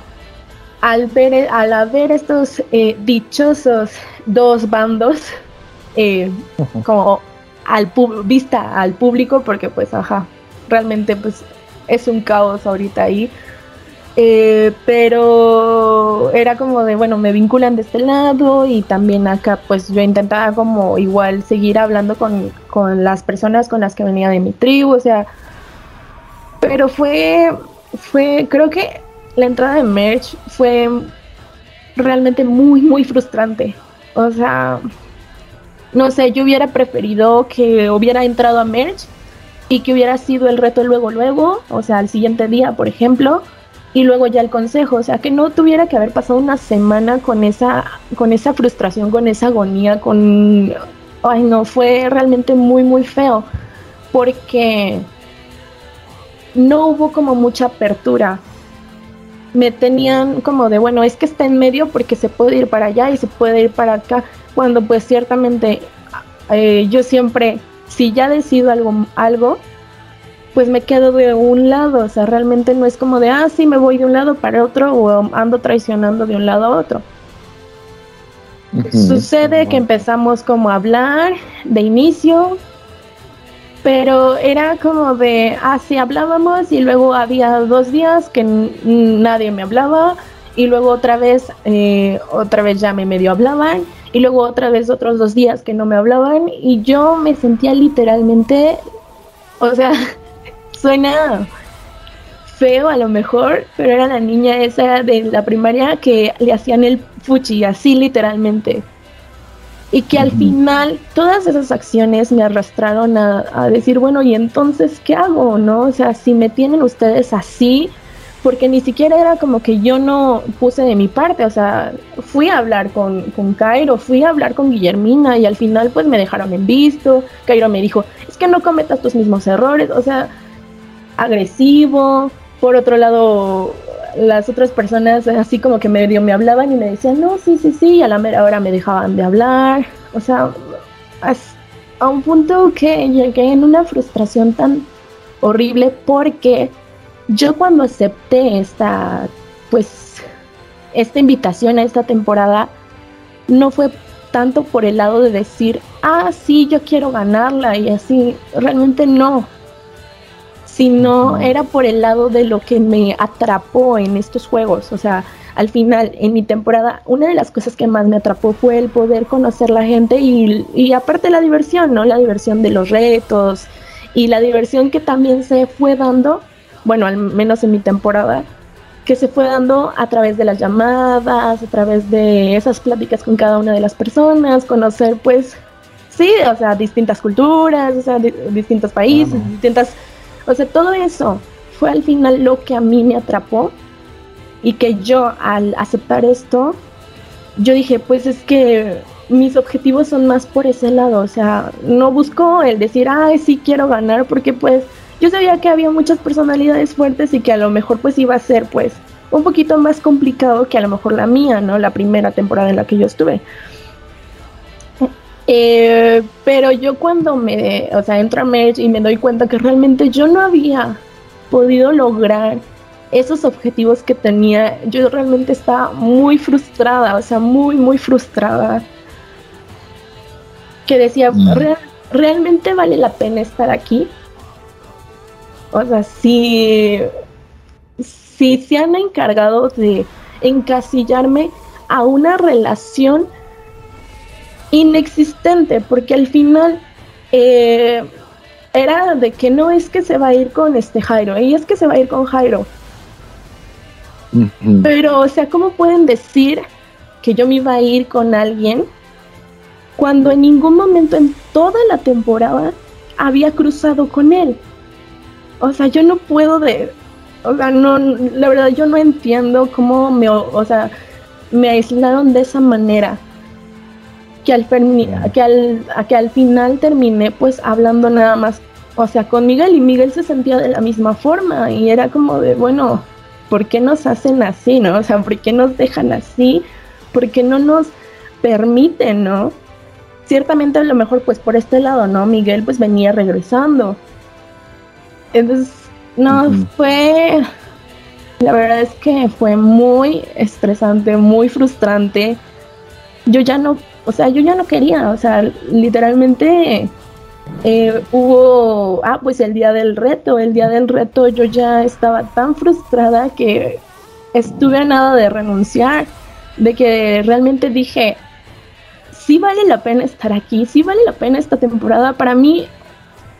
al ver al haber estos eh, dichosos dos bandos eh, como al vista al público porque pues ajá realmente pues es un caos ahorita ahí Eh, pero era como de, bueno, me vinculan de este lado y también acá pues yo intentaba como igual seguir hablando con, con las personas con las que venía de mi tribu, o sea, pero fue, fue, creo que la entrada de Merch fue realmente muy, muy frustrante. O sea, no sé, yo hubiera preferido que hubiera entrado a Merch y que hubiera sido el reto luego, luego, o sea, al siguiente día, por ejemplo, y luego ya el consejo, o sea, que no tuviera que haber pasado una semana con esa, con esa frustración, con esa agonía, con, ay no, fue realmente muy, muy feo, porque no hubo como mucha apertura. Me tenían como de, bueno, es que está en medio porque se puede ir para allá y se puede ir para acá, cuando pues ciertamente eh, yo siempre, si ya decido algo, algo, pues me quedo de un lado, o sea, realmente no es como de, ah, sí, me voy de un lado para otro o ando traicionando de un lado a otro. Sucede que empezamos como a hablar de inicio, pero era como de, ah, sí, hablábamos y luego había dos días que nadie me hablaba y luego otra vez, eh, otra vez ya me medio hablaban y luego otra vez otros dos días que no me hablaban y yo me sentía literalmente, o sea, suena feo a lo mejor, pero era la niña esa de la primaria que le hacían el fuchi, así literalmente. Y que al final todas esas acciones me arrastraron a, a, decir, bueno, ¿y entonces qué hago? ¿No? O sea, si me tienen ustedes así, porque ni siquiera era como que yo no puse de mi parte, o sea, fui a hablar con, con Cairo, fui a hablar con Guillermina y al final pues me dejaron en visto, Cairo me dijo, es que no cometas tus mismos errores, o sea, agresivo, por otro lado, las otras personas así como que medio me hablaban y me decían, no, sí, sí, sí, y a la mera hora me dejaban de hablar, o sea, a un punto que llegué en una frustración tan horrible porque yo cuando acepté esta, pues, esta invitación a esta temporada, no fue tanto por el lado de decir, ah, sí, yo quiero ganarla y así, realmente no, sino era por el lado de lo que me atrapó en estos juegos, o sea, al final, en mi temporada, una de las cosas que más me atrapó fue el poder conocer la gente y, y aparte la diversión, ¿no? La diversión de los retos y la diversión que también se fue dando bueno, al menos en mi temporada, que se fue dando a través de las llamadas, a través de esas pláticas con cada una de las personas, conocer pues, sí, o sea, distintas culturas, o sea, distintos países, distintas, o sea, todo eso fue al final lo que a mí me atrapó y que yo al aceptar esto, yo dije, pues es que mis objetivos son más por ese lado, o sea, no busco el decir, ay, sí quiero ganar, porque pues yo sabía que había muchas personalidades fuertes y que a lo mejor pues iba a ser pues un poquito más complicado que a lo mejor la mía, ¿no? La primera temporada en la que yo estuve. Eh, pero yo cuando me, o sea, entro a Merge y me doy cuenta que realmente yo no había podido lograr esos objetivos que tenía, yo realmente estaba muy frustrada, o sea, muy, muy frustrada. Que decía, mm. ¿realmente vale la pena estar aquí? O sea, si, si se han encargado de encasillarme a una relación inexistente, porque al final eh, era de que no es que se va a ir con este Jairo, y es que se va a ir con Jairo. Pero, o sea, ¿cómo pueden decir que yo me iba a ir con alguien cuando en ningún momento en toda la temporada había cruzado con él? o sea, yo no puedo de, o sea, no, la verdad yo no entiendo cómo me, o sea, me aislaron de esa manera. Que al, que al, que al final terminé pues hablando nada más, o sea, con Miguel y Miguel se sentía de la misma forma y era como de, bueno, ¿por qué nos hacen así, no? O sea, ¿por qué nos dejan así? ¿Por qué no nos permiten, no? Ciertamente a lo mejor pues por este lado, ¿no? Miguel pues venía regresando, entonces, no, fue, la verdad es que fue muy estresante, muy frustrante. Yo ya no, o sea, yo ya no quería, o sea, literalmente eh, hubo, ah, pues el día del reto, el día del reto yo ya estaba tan frustrada que estuve a nada de renunciar, de que realmente dije, sí vale la pena estar aquí, sí vale la pena esta temporada. Para mí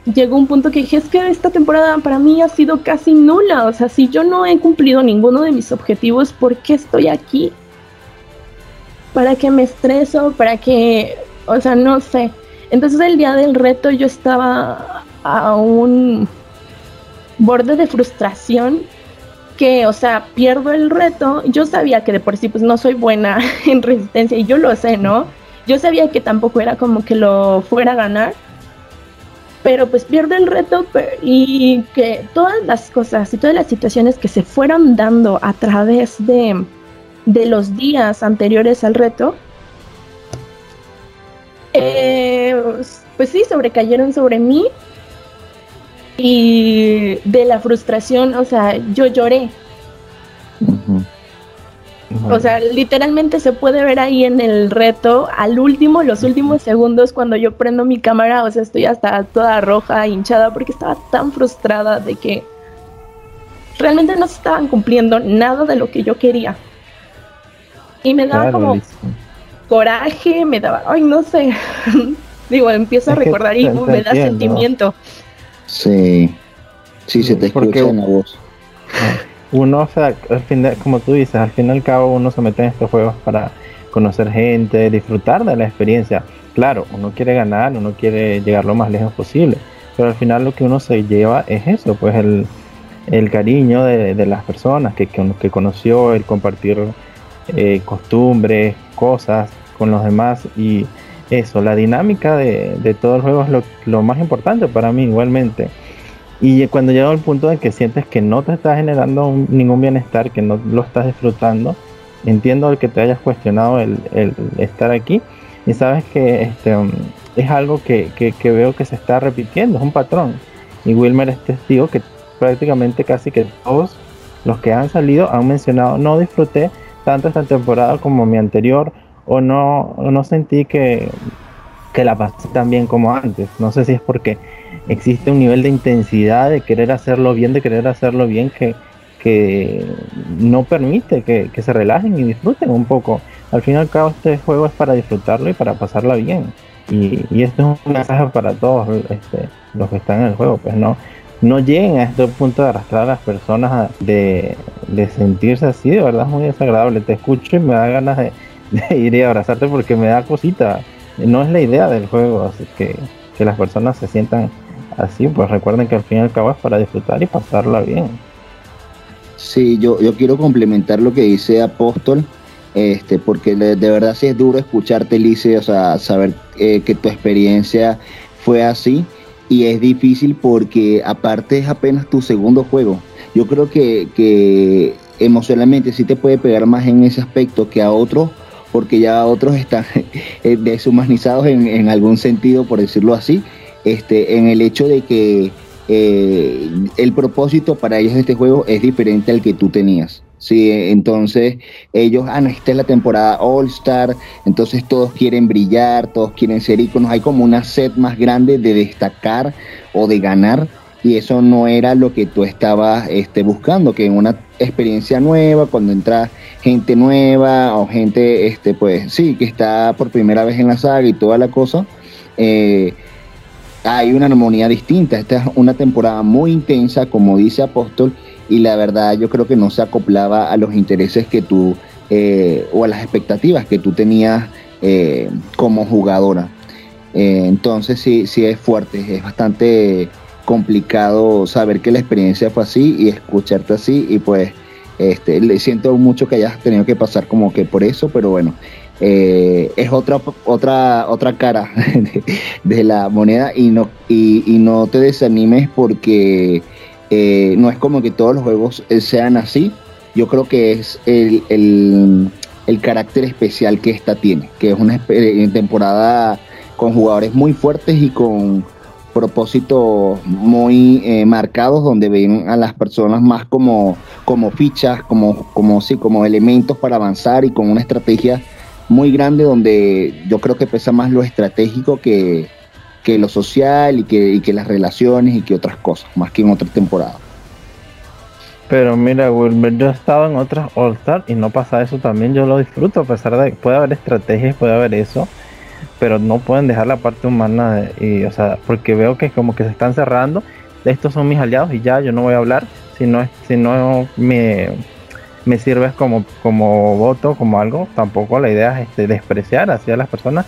llegó un punto que dije, es que esta temporada para mí ha sido casi nula, o sea, si yo no he cumplido ninguno de mis objetivos, ¿por qué estoy aquí? ¿Para qué me estreso? ¿Para qué? O sea, no sé. Entonces el día del reto yo estaba a un borde de frustración que, o sea, pierdo el reto. Yo sabía que de por sí pues no soy buena en resistencia y yo lo sé, ¿no? Yo sabía que tampoco era como que lo fuera a ganar. Pero pues pierdo el reto y que todas las cosas y todas las situaciones que se fueron dando a través de, de los días anteriores al reto, eh, pues sí, sobrecayeron sobre mí y de la frustración, o sea, yo lloré. O sea, literalmente se puede ver ahí en el reto, al último, los últimos segundos, cuando yo prendo mi cámara, o sea, estoy hasta toda roja, hinchada, porque estaba tan frustrada de que realmente no se estaban cumpliendo nada de lo que yo quería. Y me daba como coraje, me daba, ay, no sé. Digo, empiezo a recordar y me da sentimiento. Sí, sí, se te escucha en la voz. Uno, o sea, al final, como tú dices, al fin y al cabo uno se mete en estos juegos para conocer gente, disfrutar de la experiencia. Claro, uno quiere ganar, uno quiere llegar lo más lejos posible, pero al final lo que uno se lleva es eso, pues el, el cariño de, de, las personas que, que, que, conoció, el compartir eh, costumbres, cosas con los demás y eso, la dinámica de, de todo el juego es lo, lo, más importante para mí igualmente. Y cuando llega al punto de que sientes que no te está generando ningún bienestar, que no lo estás disfrutando, entiendo el que te hayas cuestionado el, el estar aquí y sabes que este, es algo que, que, que, veo que se está repitiendo, es un patrón. Y Wilmer es testigo que prácticamente casi que todos los que han salido han mencionado no disfruté tanto esta temporada como mi anterior o no, no sentí que, que la pasé tan bien como antes. No sé si es porque existe un nivel de intensidad de querer hacerlo bien, de querer hacerlo bien que, que no permite que, que, se relajen y disfruten un poco. Al fin y al cabo este juego es para disfrutarlo y para pasarla bien. Y, y esto es un mensaje para todos este, los que están en el juego. Pues no, no lleguen a este punto de arrastrar a las personas de, de sentirse así, de verdad es muy desagradable. Te escucho y me da ganas de, ir y abrazarte porque me da cosita. No es la idea del juego, así que, que las personas se sientan así, pues recuerden que al fin y al cabo es para disfrutar y pasarla bien. Sí, yo, yo quiero complementar lo que dice Apóstol, este, porque de, de verdad sí es duro escucharte, Lice, o sea, saber eh, que tu experiencia fue así y es difícil porque aparte es apenas tu segundo juego. Yo creo que, que emocionalmente sí te puede pegar más en ese aspecto que a otros porque ya otros están eh, deshumanizados en, en, algún sentido, por decirlo así, este, en el hecho de que eh, el propósito para ellos de este juego es diferente al que tú tenías. Sí, entonces ellos, ah, no, esta es la temporada All Star, entonces todos quieren brillar, todos quieren ser íconos, hay como una sed más grande de destacar o de ganar y eso no era lo que tú estabas este, buscando, que en una experiencia nueva, cuando entra gente nueva o gente, este, pues sí, que está por primera vez en la saga y toda la cosa, eh, hay una armonía distinta. Esta es una temporada muy intensa, como dice Apóstol, y la verdad yo creo que no se acoplaba a los intereses que tú, eh, o a las expectativas que tú tenías eh, como jugadora. Eh, entonces sí, sí es fuerte, es bastante complicado saber que la experiencia fue así y escucharte así y pues este, le siento mucho que hayas tenido que pasar como que por eso, pero bueno, es otra otra otra cara de, la moneda y no y no te desanimes porque eh, no es como que todos los juegos sean así. Yo creo que es el, el, carácter especial que esta tiene, que es una temporada con jugadores muy fuertes y con propósitos muy eh, marcados donde ven a las personas más como, como fichas, como, como, sí, como elementos para avanzar y con una estrategia muy grande donde yo creo que pesa más lo estratégico que, que lo social y que, las relaciones y que otras cosas, más que en otra temporada. Pero mira, Wilmer, yo he estado en otras All-Star y no pasa eso también. Yo lo disfruto, a pesar de que puede haber estrategias, puede haber eso, pero no pueden dejar la parte humana. y, o sea, porque veo que como que se están cerrando. Estos son mis aliados y ya yo no voy a hablar si no, si no me, me sirves como, como voto, como algo. Tampoco la idea es este, despreciar hacia las personas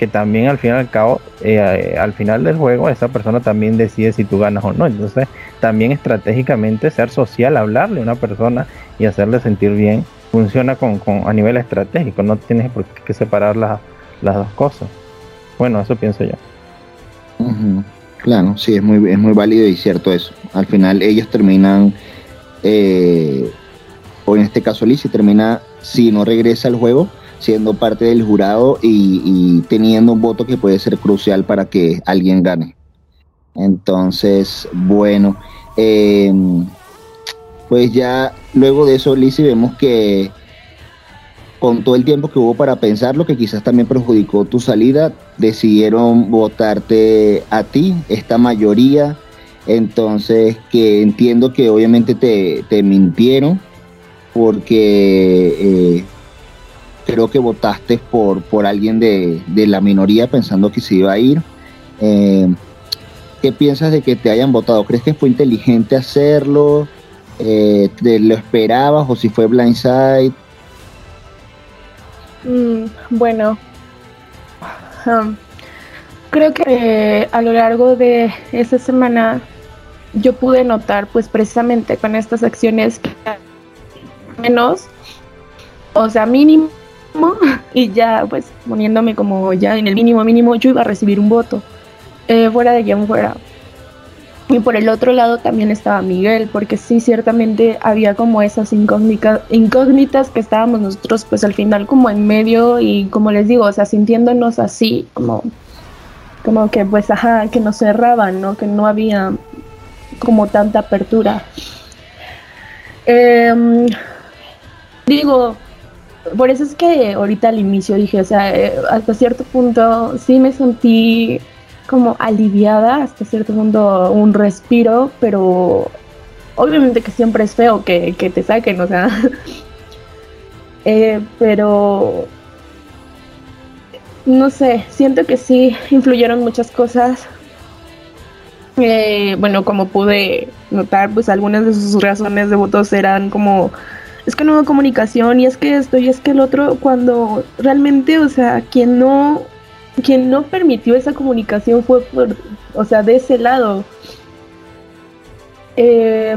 que también al fin y al cabo, eh, al final del juego, esa persona también decide si tú ganas o no. Entonces, también estratégicamente ser social, hablarle a una persona y hacerle sentir bien, funciona con, con a nivel estratégico. No tienes por qué separar las dos cosas. Bueno, eso pienso yo. Claro, sí, es muy, es muy válido y cierto eso. Al final ellos terminan, eh, o en este caso Lizzie termina, si no regresa al juego, siendo parte del jurado y, teniendo un voto que puede ser crucial para que alguien gane. Entonces, bueno, em, pues ya luego de eso, Lizzie, vemos que con todo el tiempo que hubo para pensarlo, que quizás también perjudicó tu salida, decidieron votarte a ti, esta mayoría. Entonces, que entiendo que obviamente te, te mintieron, porque eh, creo que votaste por, por alguien de, la minoría pensando que se iba a ir. Eh, ¿Qué piensas de que te hayan votado? ¿Crees que fue inteligente hacerlo? Eh, ¿Te lo esperabas o si fue blindside? Mm, bueno, um, creo que eh, a lo largo de esa semana yo pude notar, pues precisamente con estas acciones que menos, o sea, mínimo y ya pues poniéndome como ya en el mínimo mínimo yo iba a recibir un voto eh, fuera de quien fuera. Y por el otro lado también estaba Miguel porque sí ciertamente había como esas incógnitas incógnitas que estábamos nosotros pues al final como en medio y como les digo o sea sintiéndonos así como como que pues ajá que nos cerraban no que no había como tanta apertura. Em, digo por eso es que ahorita al inicio dije, o sea, eh, hasta cierto punto sí me sentí como aliviada, hasta cierto punto un respiro, pero obviamente que siempre es feo que, te saquen, o sea, eh, pero no sé, siento que sí influyeron muchas cosas. Eh, bueno, como pude notar, pues algunas de sus razones de votos eran como es que no hubo comunicación y es que esto y es que el otro, cuando realmente, o sea, quien no, quien no permitió esa comunicación fue por, o sea, de ese lado. Eh,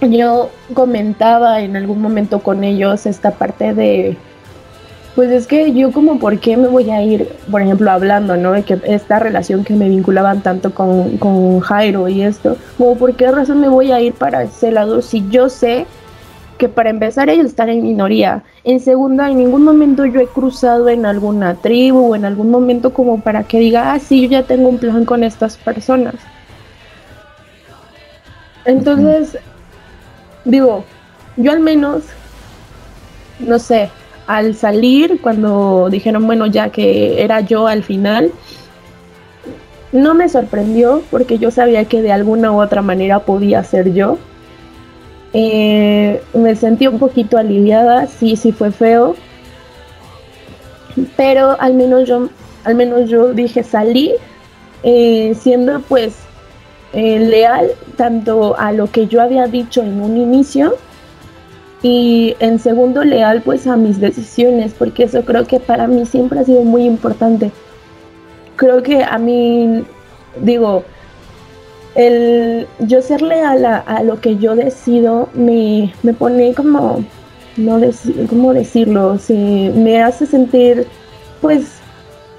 yo comentaba en algún momento con ellos esta parte de, pues es que yo como por qué me voy a ir, por ejemplo, hablando, ¿no? De que esta relación que me vinculaban tanto con, con Jairo y esto, como por qué razón me voy a ir para ese lado si yo sé para empezar ellos están en minoría. En segunda, en ningún momento yo he cruzado en alguna tribu o en algún momento como para que diga, ah, sí, yo ya tengo un plan con estas personas. Entonces, digo, yo al menos, no sé, al salir, cuando dijeron, bueno, ya que era yo al final, no me sorprendió porque yo sabía que de alguna u otra manera podía ser yo eh, me sentí un poquito aliviada, sí, sí fue feo, pero al menos yo, al menos yo dije salí eh, siendo pues eh, leal tanto a lo que yo había dicho en un inicio y en segundo leal pues a mis decisiones, porque eso creo que para mí siempre ha sido muy importante. Creo que a mí, digo, el yo ser leal a, lo que yo decido me, pone como, no decir, ¿cómo decirlo? Se, me hace sentir pues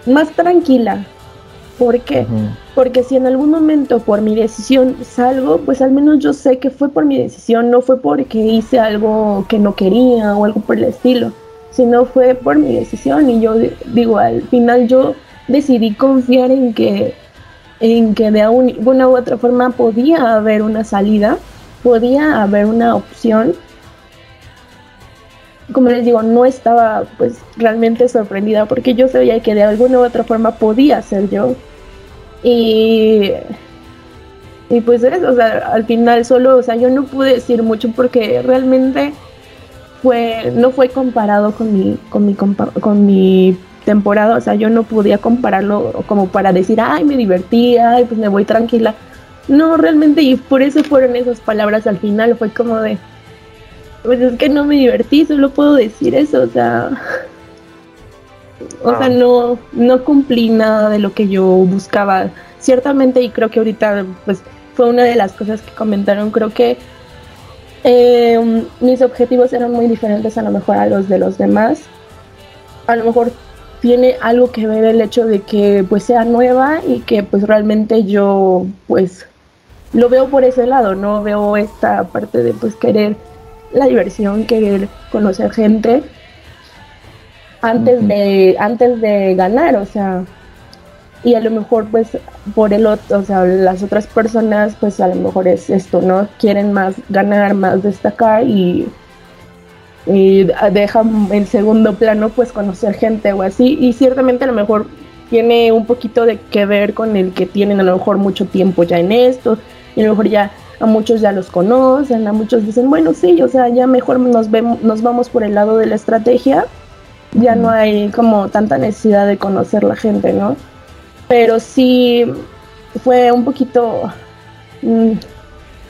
más tranquila. ¿Por qué? Porque si en algún momento por mi decisión salgo, pues al menos yo sé que fue por mi decisión, no fue porque hice algo que no quería o algo por el estilo, sino fue por mi decisión y yo digo, al final yo decidí confiar en que en que de alguna u otra forma podía haber una salida, podía haber una opción. Como les digo, no estaba pues realmente sorprendida porque yo sabía que de alguna u otra forma podía ser yo. Y Y pues eso, o sea, al final solo, o sea, yo no pude decir mucho porque realmente fue, no fue comparado con mi, con mi, con mi temporada, o sea, yo no podía compararlo como para decir, ay, me divertí, ay, pues me voy tranquila. No, realmente, y por eso fueron esas palabras al final, fue como de, pues es que no me divertí, solo puedo decir eso, o sea, o sea, ah. no, no cumplí nada de lo que yo buscaba. Ciertamente, y creo que ahorita, pues, fue una de las cosas que comentaron, creo que eh, mis objetivos eran muy diferentes a lo mejor a los de los demás. A lo mejor tiene algo que ver el hecho de que pues sea nueva y que pues realmente yo pues lo veo por ese lado, no veo esta parte de pues querer la diversión, querer conocer gente antes de antes de ganar, o sea, y a lo mejor pues por el otro, o sea, las otras personas pues a lo mejor es esto, ¿no? Quieren más ganar, más destacar y, y dejan en segundo plano pues conocer gente o así y ciertamente a lo mejor tiene un poquito de que ver con el que tienen a lo mejor mucho tiempo ya en esto y a lo mejor ya a muchos ya los conocen, a muchos dicen, bueno, sí, o sea, ya mejor nos vemos, nos vamos por el lado de la estrategia, ya no hay como tanta necesidad de conocer la gente, ¿no? pero sí fue un poquito mm,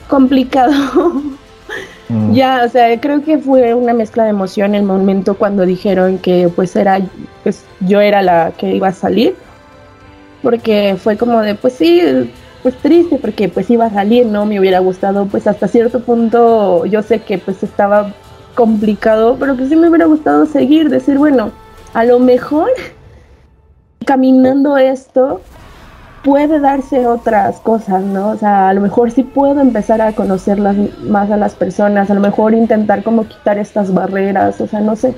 complicado. Mm. Ya, o sea, creo que fue una mezcla de emoción el momento cuando dijeron que pues era, pues yo era la que iba a salir, porque fue como de, pues sí, pues triste, porque pues iba a salir, ¿no? Me hubiera gustado, pues hasta cierto punto, yo sé que pues estaba complicado, pero que sí me hubiera gustado seguir, decir, bueno, a lo mejor caminando esto puede darse otras cosas, ¿no? O sea, a lo mejor sí puedo empezar a conocerlas más a las personas, a lo mejor intentar como quitar estas barreras, o sea, no sé.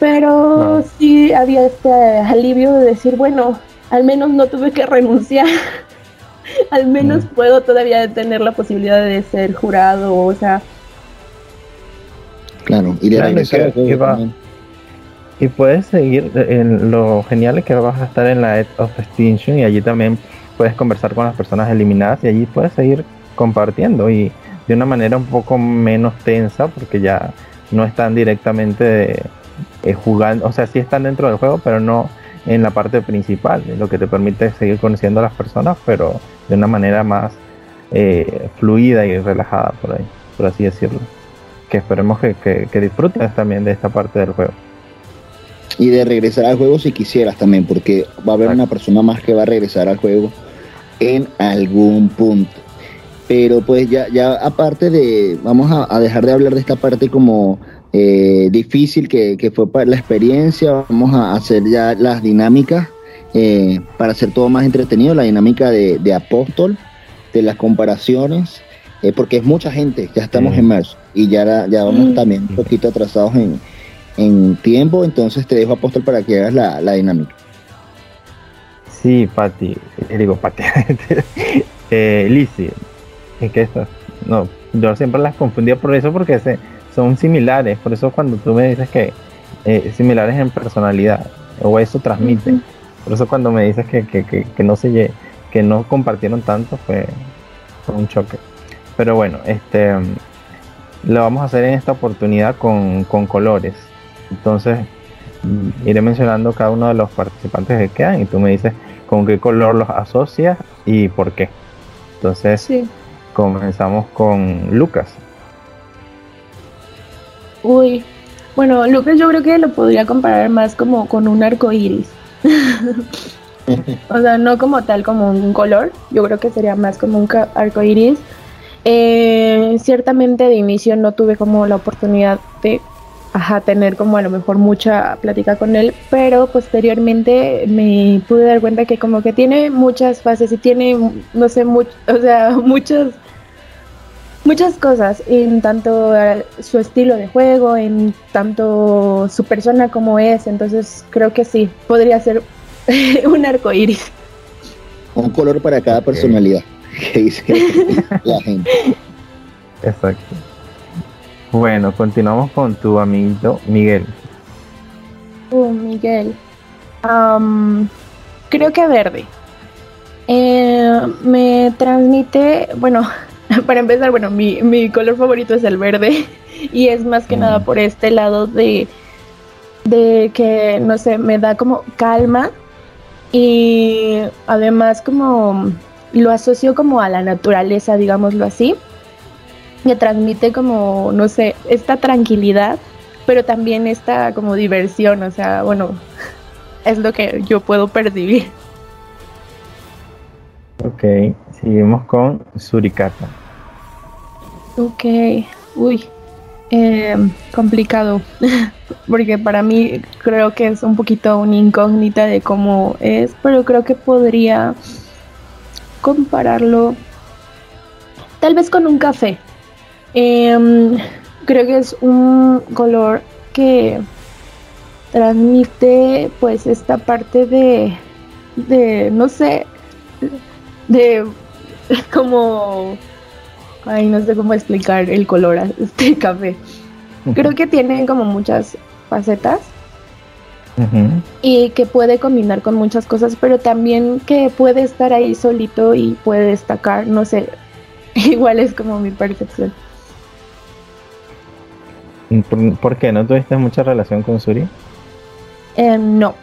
Pero sí había este alivio de decir, bueno, al menos no tuve que renunciar, al menos puedo todavía tener la posibilidad de ser jurado, o sea. Claro, y de regresar y puedes seguir, en lo genial que vas a estar en la Edge of Extinction y allí también puedes conversar con las personas eliminadas y allí puedes seguir compartiendo y de una manera un poco menos tensa porque ya no están directamente eh, jugando, o sea, sí están dentro del juego, pero no en la parte principal, lo que te permite seguir conociendo a las personas, pero de una manera más eh, fluida y relajada por ahí, por así decirlo. Que esperemos que, disfruten también de esta parte del juego y de regresar al juego si quisieras también, porque va a haber una persona más que va a regresar al juego en algún punto. Pero pues ya, ya aparte de, vamos a, dejar de hablar de esta parte como eh, difícil que, fue para la experiencia, vamos a hacer ya las dinámicas eh, para hacer todo más entretenido, la dinámica de, de Apóstol, de las comparaciones, eh, porque es mucha gente, ya estamos en marzo y ya, ya vamos mm. también un poquito atrasados en, en tiempo, entonces te dejo apóstol para que hagas la, la dinámica. Sí, Pati, eh, digo Pati, eh, Lizzie, ¿en qué estás? No, yo siempre las confundía por eso porque se, son similares, por eso cuando tú me dices que eh, similares en personalidad, o eso transmiten, por eso cuando me dices que, que, que, no se que no compartieron tanto fue, fue un choque. Pero bueno, este lo vamos a hacer en esta oportunidad con, con colores. Entonces, iré mencionando cada uno de los participantes que quedan y tú me dices con qué color los asocias y por qué. Entonces, comenzamos con Lucas. Uy, bueno, Lucas yo creo que lo podría comparar más como con un arco iris. o sea, no como tal como un color, yo creo que sería más como un arco iris. Eh, ciertamente de inicio no tuve como la oportunidad de ajá, tener como a lo mejor mucha plática con él, pero posteriormente me pude dar cuenta que como que tiene muchas fases y tiene, no sé, mucho, o sea, muchas, muchas cosas, en tanto su estilo de juego, en tanto su persona como es, entonces creo que sí, podría ser un arco iris. Un color para cada personalidad que dice la gente. Exacto. Bueno, continuamos con tu amiguito Miguel. Uh, Miguel. creo que verde. Eh, me transmite, bueno, para empezar, bueno, mi, mi color favorito es el verde y es más que nada mm. por este lado de, de que, no sé, me da como calma y además como lo asocio como a la naturaleza, digámoslo así. Me transmite como, no sé, esta tranquilidad, pero también esta como diversión, o sea, bueno, es lo que yo puedo percibir. Ok, seguimos con Suricata. Ok, uy, eh, complicado, porque para mí creo que es un poquito una incógnita de cómo es, pero creo que podría compararlo tal vez con un café. Em, creo que es un color que transmite pues esta parte de, de no sé, de como, ay, no sé cómo explicar el color a este café. Creo que tiene como muchas facetas y que puede combinar con muchas cosas, pero también que puede estar ahí solito y puede destacar, no sé, igual es como mi percepción. ¿Por, qué? ¿No tuviste mucha relación con Suri? Eh, no,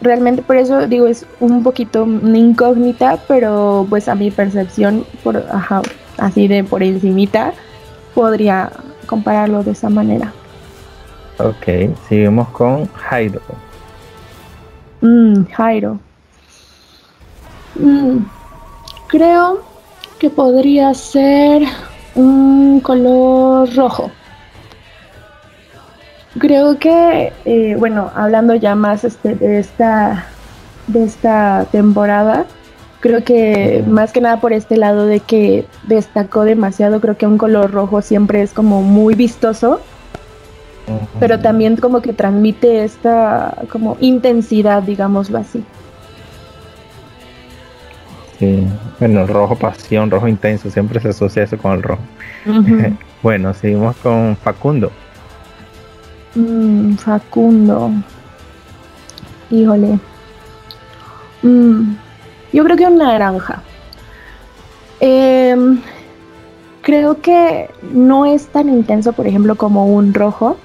realmente por eso digo es un poquito una incógnita, pero pues a mi percepción, por, así de por encimita, podría compararlo de esa manera. Ok, seguimos con Jairo. Mm, Jairo. Mm, creo que podría ser un color rojo. Creo que, eh, bueno, hablando ya más este, de esta de esta temporada, creo que más que nada por este lado de que destacó demasiado, creo que un color rojo siempre es como muy vistoso pero también como que transmite esta como intensidad, digámoslo así. Sí, bueno, rojo pasión, rojo intenso, siempre se asocia eso con el rojo. bueno, seguimos con Facundo. Mm, Facundo. Híjole. Mm, yo creo que una naranja. Em, creo que no es tan intenso, por ejemplo, como un rojo,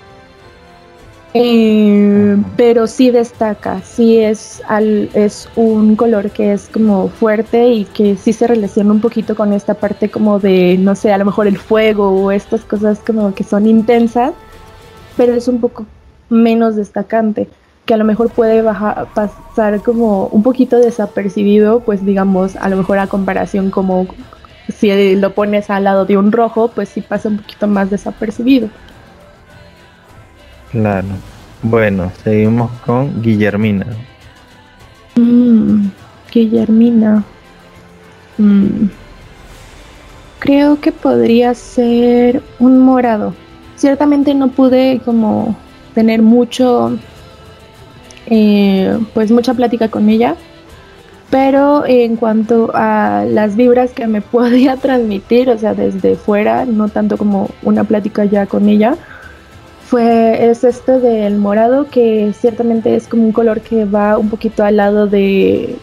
eh, pero sí destaca, sí es, al, es un color que es como fuerte y que sí se relaciona un poquito con esta parte como de, no sé, a lo mejor el fuego o estas cosas como que son intensas, pero es un poco menos destacante, que a lo mejor puede bajar, pasar como un poquito desapercibido, pues digamos, a lo mejor a comparación como si lo pones al lado de un rojo, pues sí pasa un poquito más desapercibido. Claro. Bueno, seguimos con Guillermina. Mm, Guillermina. Mm. Creo que podría ser un morado. Ciertamente no pude como tener mucho, eh, pues mucha plática con ella, pero en cuanto a las vibras que me podía transmitir, o sea, desde fuera, no tanto como una plática ya con ella, fue es este del morado que ciertamente es como un color que va un poquito al lado de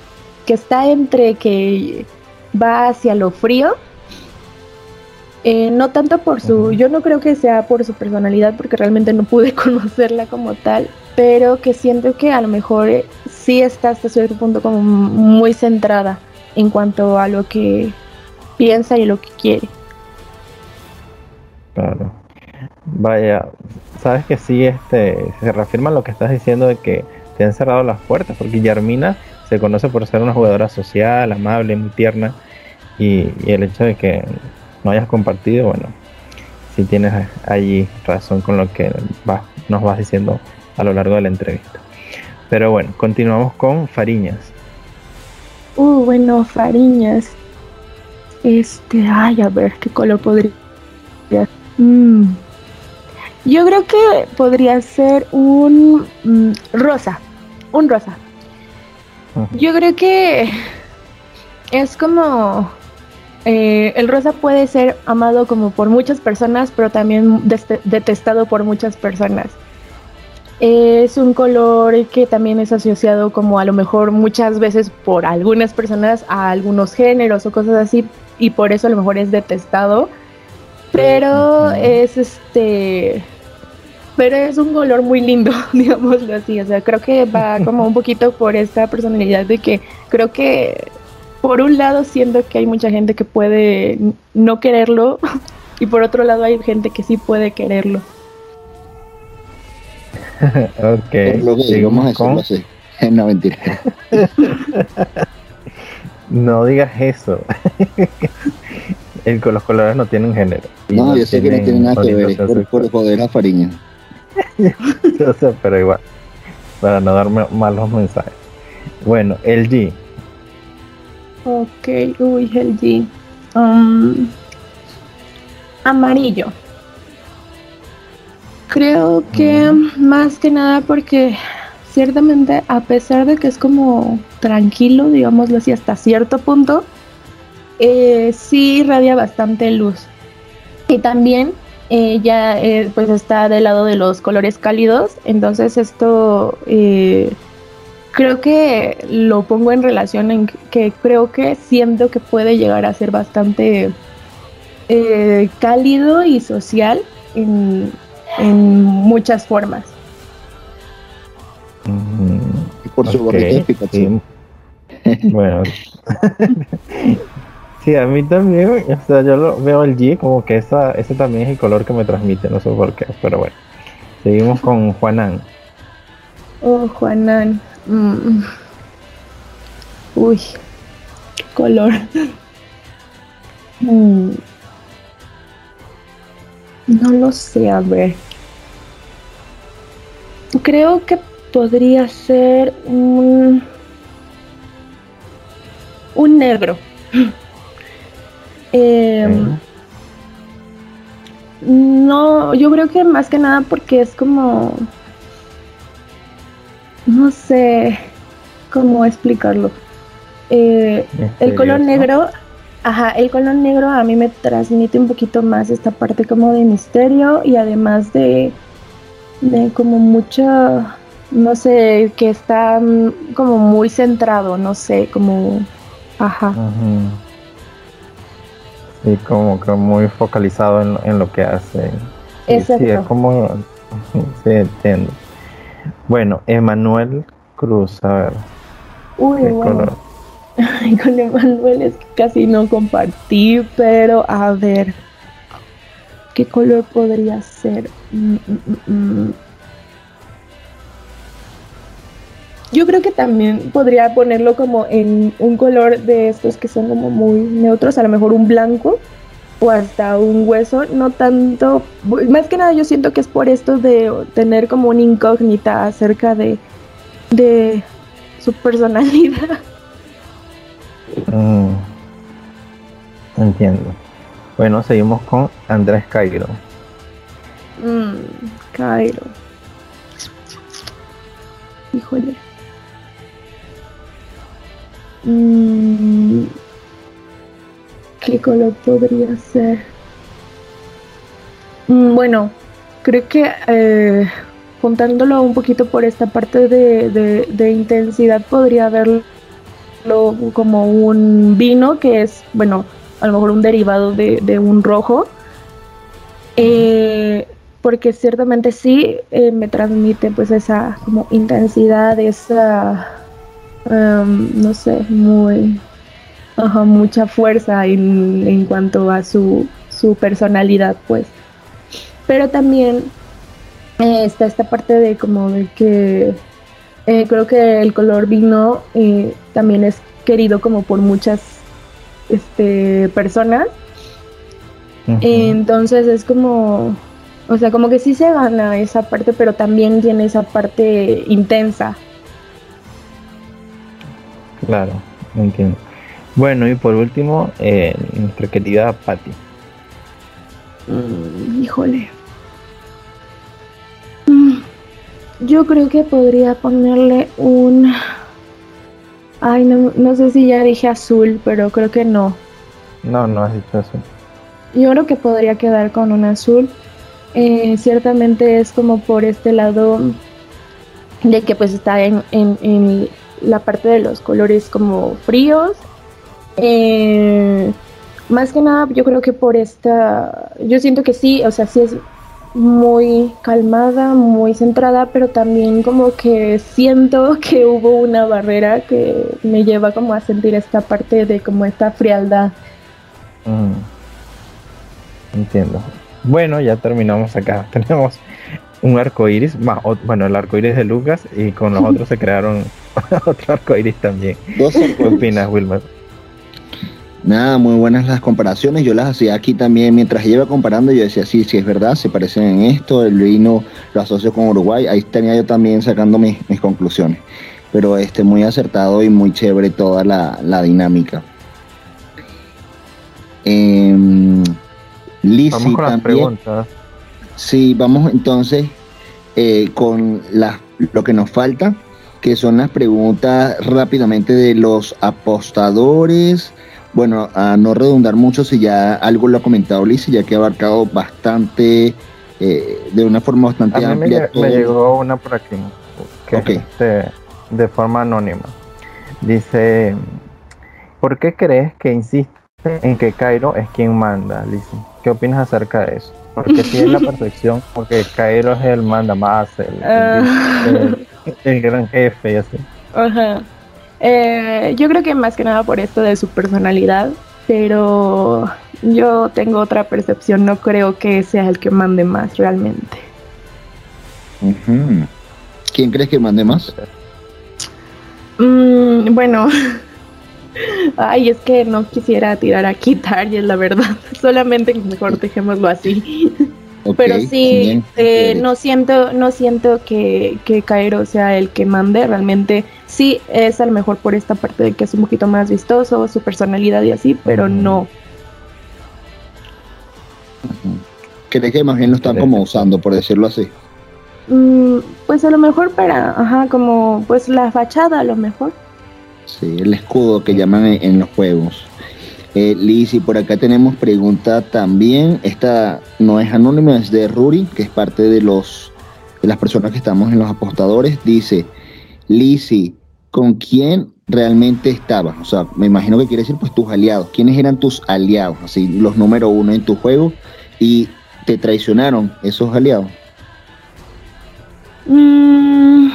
que está entre que va hacia lo frío eh, no tanto por su yo no creo que sea por su personalidad porque realmente no pude conocerla como tal pero que siento que a lo mejor eh, sí está hasta cierto punto como muy centrada en cuanto a lo que piensa y lo que quiere. Claro. Vaya, sabes que sí, este, se reafirma lo que estás diciendo de que te han cerrado las puertas, porque Guillermina se conoce por ser una jugadora social, amable, muy tierna, y, el hecho de que no hayas compartido, bueno, sí tienes allí razón con lo que nos vas diciendo a lo largo de la entrevista. Pero bueno, continuamos con Fariñas. Uh, bueno, Fariñas. Este, ay, a ver, ¿qué color podría? Mm, yo creo que podría ser un mm, rosa, un rosa. Yo creo que es como eh, el rosa puede ser amado como por muchas personas, pero también detestado por muchas personas. Es un color que también es asociado como a lo mejor muchas veces por algunas personas a algunos géneros o cosas así y por eso a lo mejor es detestado. Pero es este pero es un color muy lindo, digámoslo así. O sea, creo que va como un poquito por esta personalidad de que creo que por un lado siento que hay mucha gente que puede no quererlo y por otro lado hay gente que sí puede quererlo. ok. Lo que vamos a decirlo así. No, mentira. no digas eso. El, los colores no tienen género. No, yo sé que no tienen nada que ver, es por, por joder a Fariña. yo sé, pero igual, para no darme malos mensajes. Bueno, el G. Ok, uy, el G. Um, amarillo. Creo que más que nada porque ciertamente a pesar de que es como tranquilo, digámoslo así, hasta cierto punto, eh, sí irradia bastante luz. Y también ella eh, pues está del lado de los colores cálidos, entonces esto eh, creo que lo pongo en relación en que creo que siento que puede llegar a ser bastante eh, cálido y social en, muchas formas. y por su okay, Bueno, Sí, a mí también, o sea, yo lo veo el G como que esa, ese también es el color que me transmite, no sé por qué, pero bueno. Seguimos con Juanan. Oh, Juanan. Mm. Uy, color. Mm. No lo sé, a ver. Creo que podría ser un, un negro. Em, no, yo creo que más que nada porque es como, no sé cómo explicarlo. Eh, el color negro, ajá, el color negro a mí me transmite un poquito más esta parte como de misterio y además de, de como mucho, no sé, que está como muy centrado, no sé, como, ajá. Sí, como que muy focalizado en, lo que hace. Sí, sí, es como. Sí, entiendo. Bueno, Emanuel Cruz, a ver. Uy, bueno. con Emanuel es que casi no compartí, pero a ver. ¿Qué color podría ser? Mm, mm, mm, Yo creo que también podría ponerlo como en un color de estos que son como muy neutros, a lo mejor un blanco o hasta un hueso, no tanto, más que nada yo siento que es por esto de tener como una incógnita acerca de, de su personalidad. Mm, entiendo. Bueno, seguimos con Andrés Cairo. Mm, Cairo. Híjole. Mm, ¿Qué color podría ser? Mm, bueno, creo que eh, juntándolo un poquito por esta parte de, intensidad podría verlo como un vino que es, bueno, a lo mejor un derivado de, un rojo. Eh, porque ciertamente sí eh, me transmite pues esa como intensidad, esa Em, no sé, muy, mucha fuerza en, cuanto a su, su, personalidad, pues. Pero también eh, está esta parte de como de que eh, creo que el color vino eh, también es querido como por muchas este, personas. Entonces es como, o sea, como que sí se gana esa parte, pero también tiene esa parte intensa Claro, entiendo. Bueno, y por último, eh, nuestra querida Patty. Mm, híjole. Mm, yo creo que podría ponerle un... Ay, no, no sé si ya dije azul, pero creo que no. No, no has dicho azul. Yo creo que podría quedar con un azul. Eh, ciertamente es como por este lado de que pues está en, en, la parte de los colores como fríos. Eh, más que nada, yo creo que por esta, yo siento que sí, o sea, sí es muy calmada, muy centrada, pero también como que siento que hubo una barrera que me lleva como a sentir esta parte de como esta frialdad. Mm. Entiendo. Bueno, ya terminamos acá. Tenemos un arco iris, bueno, el arco iris de Lucas y con los otros se crearon otro arco iris también. ¿Qué opinas, Wilmer? Nada, muy buenas las comparaciones. Yo las hacía aquí también mientras iba comparando. Yo decía, sí, sí es verdad, se parecen en esto. El vino lo asocio con Uruguay. Ahí tenía yo también sacando mis, conclusiones. Pero este, muy acertado y muy chévere toda la, dinámica. Eh, vamos con las preguntas. Sí, vamos entonces eh, con la, lo que nos falta, que son las preguntas rápidamente de los apostadores bueno, a no redundar mucho, si ya algo lo ha comentado Liz, ya que ha abarcado bastante, eh, de una forma bastante amplia. Me, llegó una por aquí, que de, forma anónima. Dice, ¿por qué crees que insiste en que Cairo es quien manda, Liz? ¿Qué opinas acerca de eso? Porque si es la perfección, porque Cairo es el manda más, el, el, el gran jefe y así. Ajá. Eh, yo creo que más que nada por esto de su personalidad, pero yo tengo otra percepción, no creo que sea el que mande más realmente. ¿Quién crees que mande más? Mm, bueno, ay, es que no quisiera tirar a quitar, y es la verdad, solamente mejor dejémoslo así. Pero sí, eh, no siento, no siento que, que Cairo sea el que mande, realmente sí es a lo mejor por esta parte de que es un poquito más vistoso, su personalidad y así, pero no. ¿Crees que más bien lo están como usando, por decirlo así? Mm, pues a lo mejor para, ajá, como pues la fachada a lo mejor. Sí, el escudo que llaman en los juegos. Eh, por acá tenemos pregunta también. Esta no es anónima, es de Ruri, que es parte de los de las personas que estamos en los apostadores. Dice, Lizzy, ¿con quién realmente estabas? O sea, me imagino que quiere decir pues tus aliados. ¿Quiénes eran tus aliados? Así, los número uno en tu juego. Y te traicionaron esos aliados. Mm,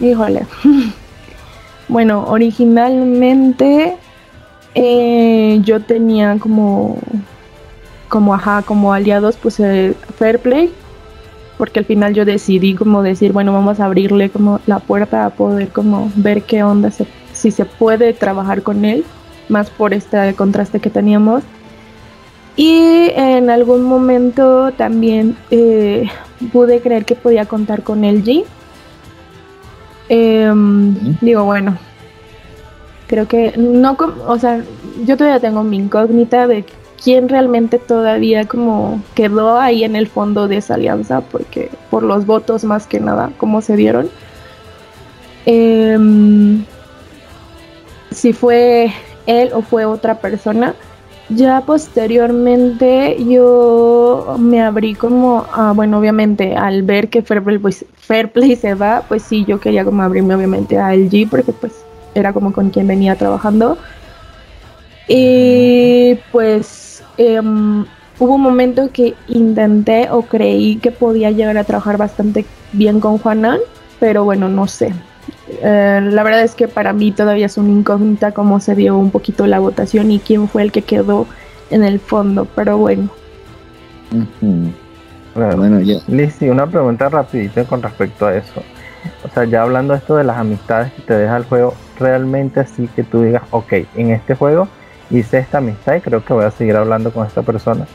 híjole. bueno, originalmente eh, yo tenía como, como, ajá, como aliados, pues el Fair Play, porque al final yo decidí como decir, bueno, vamos a abrirle como la puerta a poder como ver qué onda, si se puede trabajar con él, más por este contraste que teníamos. Y en algún momento también eh, pude creer que podía contar con LG. Em, digo, bueno, creo que no, o sea, yo todavía tengo mi incógnita de quién realmente todavía como quedó ahí en el fondo de esa alianza, porque por los votos más que nada, cómo se dieron. Em, si fue él o fue otra persona. Ya posteriormente yo me abrí como, bueno, obviamente al ver que Fairplay, pues, Fairplay se va, pues sí, yo quería como abrirme obviamente a LG porque pues era como con quien venía trabajando. Y pues em, hubo un momento que intenté o creí que podía llegar a trabajar bastante bien con Juanan, pero bueno, no sé. Eh, la verdad es que para mí todavía es una incógnita cómo se dio un poquito la votación y quién fue el que quedó en el fondo, pero bueno. bueno, ya. Una pregunta rapidita con respecto a eso o sea, ya hablando esto de las amistades que te deja el juego, realmente así que tú digas, ok, en este juego hice esta amistad y creo que voy a seguir hablando con esta persona.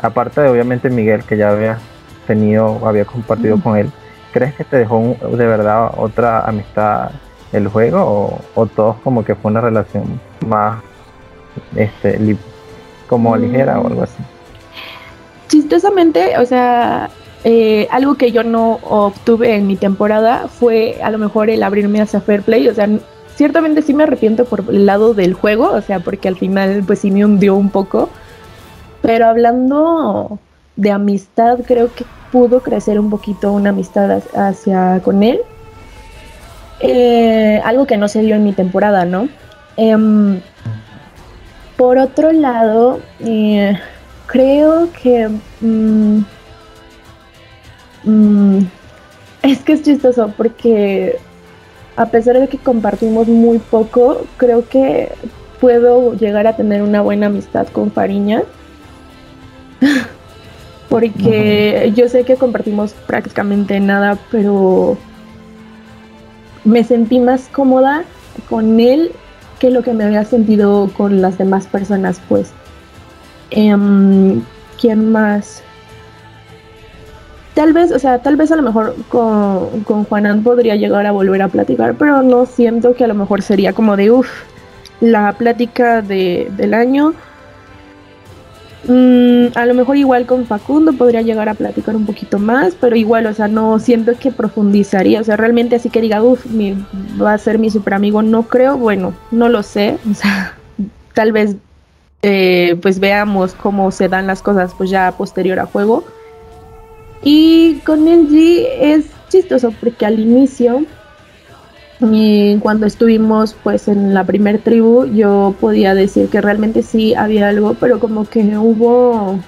Aparte de obviamente Miguel, que ya había tenido, había compartido con él, ¿crees que te dejó de verdad otra amistad el juego o, o todos como que fue una relación más este como ligera o algo así? Chistosamente, o sea, eh, algo que yo no obtuve en mi temporada fue a lo mejor el abrirme hacia Fair Play. O sea, ciertamente sí me arrepiento por el lado del juego, o sea, porque al final pues sí me hundió un poco. Pero hablando de amistad, creo que pudo crecer un poquito una amistad hacia con él. eh, algo que no se dio en mi temporada, ¿no? Em, por otro lado, eh, creo que... Mm, mm, es que es chistoso porque a pesar de que compartimos muy poco, creo que puedo llegar a tener una buena amistad con Fariña. porque yo sé que compartimos prácticamente nada, pero me sentí más cómoda con él que lo que me había sentido con las demás personas, pues. Em, ¿Quién más? Tal vez, o sea, tal vez a lo mejor con, con Juanan podría llegar a volver a platicar, pero no siento que a lo mejor sería como de, uff, la plática de, del año Mm, a lo mejor igual con Facundo podría llegar a platicar un poquito más, pero igual, o sea, no siento que profundizaría, o sea, realmente así que diga, uff, va a ser mi super amigo, no creo, bueno, no lo sé, o sea, tal vez eh, pues veamos cómo se dan las cosas pues ya posterior a juego. Y con el G es chistoso porque al inicio cuando estuvimos pues en la primer tribu yo podía decir que realmente sí había algo, pero como que hubo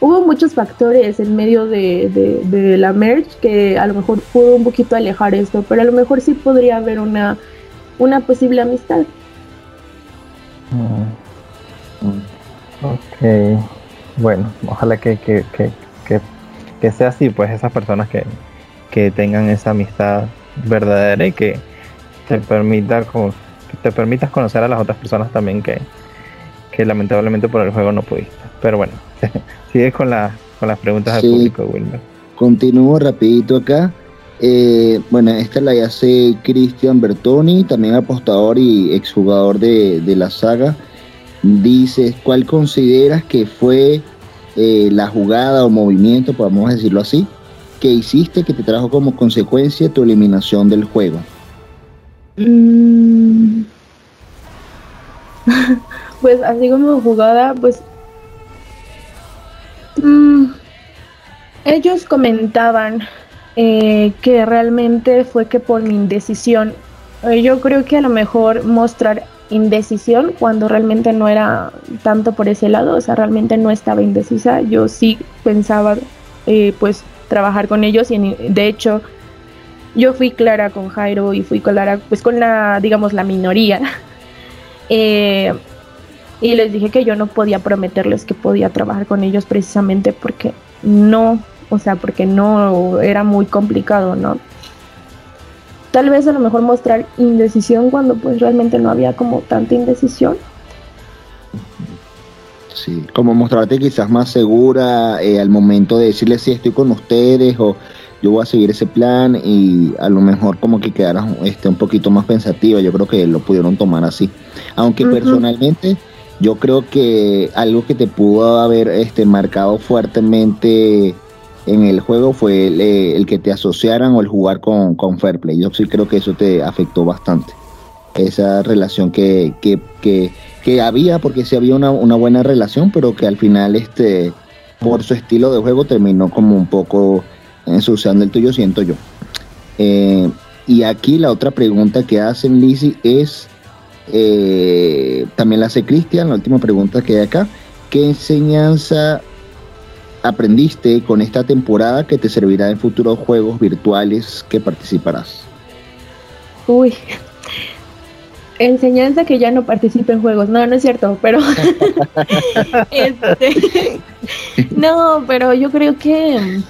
hubo muchos factores en medio de, la merge que a lo mejor pudo un poquito alejar esto, pero a lo mejor sí podría haber una, una posible amistad. Mm. Ok, bueno, ojalá que, que, que, que, sea así, pues esas personas que, que tengan esa amistad verdadera y que te permita que te permitas conocer a las otras personas también que, que lamentablemente por el juego no pudiste. Pero bueno, sigue con, la, con las preguntas del público, Wilmer. Continúo rapidito acá. Eh, bueno, esta la hace Cristian Bertoni, también apostador y exjugador de, de la saga. Dice, ¿cuál consideras que fue eh, la jugada o movimiento, podemos decirlo así, que hiciste que te trajo como consecuencia tu eliminación del juego? Mm. pues así como jugada, pues... Mm, ellos comentaban eh, que realmente fue que por mi indecisión, eh, yo creo que a lo mejor mostrar indecisión cuando realmente no era tanto por ese lado, o sea, realmente no estaba indecisa, yo sí pensaba eh, pues trabajar con ellos y de hecho yo fui clara con Jairo y fui clara pues con la, digamos, la minoría. Eh, y les dije que yo no podía prometerles que podía trabajar con ellos precisamente porque no, o sea, porque no era muy complicado, ¿no? Tal vez a lo mejor mostrar indecisión cuando pues realmente no había como tanta indecisión. Sí, como mostrarte quizás más segura eh, al momento de decirles si estoy con ustedes o yo voy a seguir ese plan y a lo mejor como que quedaras este, un poquito más pensativa, yo creo que lo pudieron tomar así. Aunque personalmente yo creo que algo que te pudo haber este, marcado fuertemente en el juego fue el, que te asociaran o el jugar con, con. Yo sí creo que eso te afectó bastante. Esa relación que, que, que, que había, porque sí había una, una buena relación, pero que al final este por su estilo de juego terminó como un poco ensuciando el tuyo, siento yo. Eh, y aquí la otra pregunta que hacen Lizzie es, eh, también la hace Cristian, la última pregunta que hay acá, ¿qué enseñanza aprendiste con esta temporada que te servirá en futuros juegos virtuales que participarás? Uy, enseñanza que ya no participe en juegos. No, no es cierto, pero este, no, pero yo creo que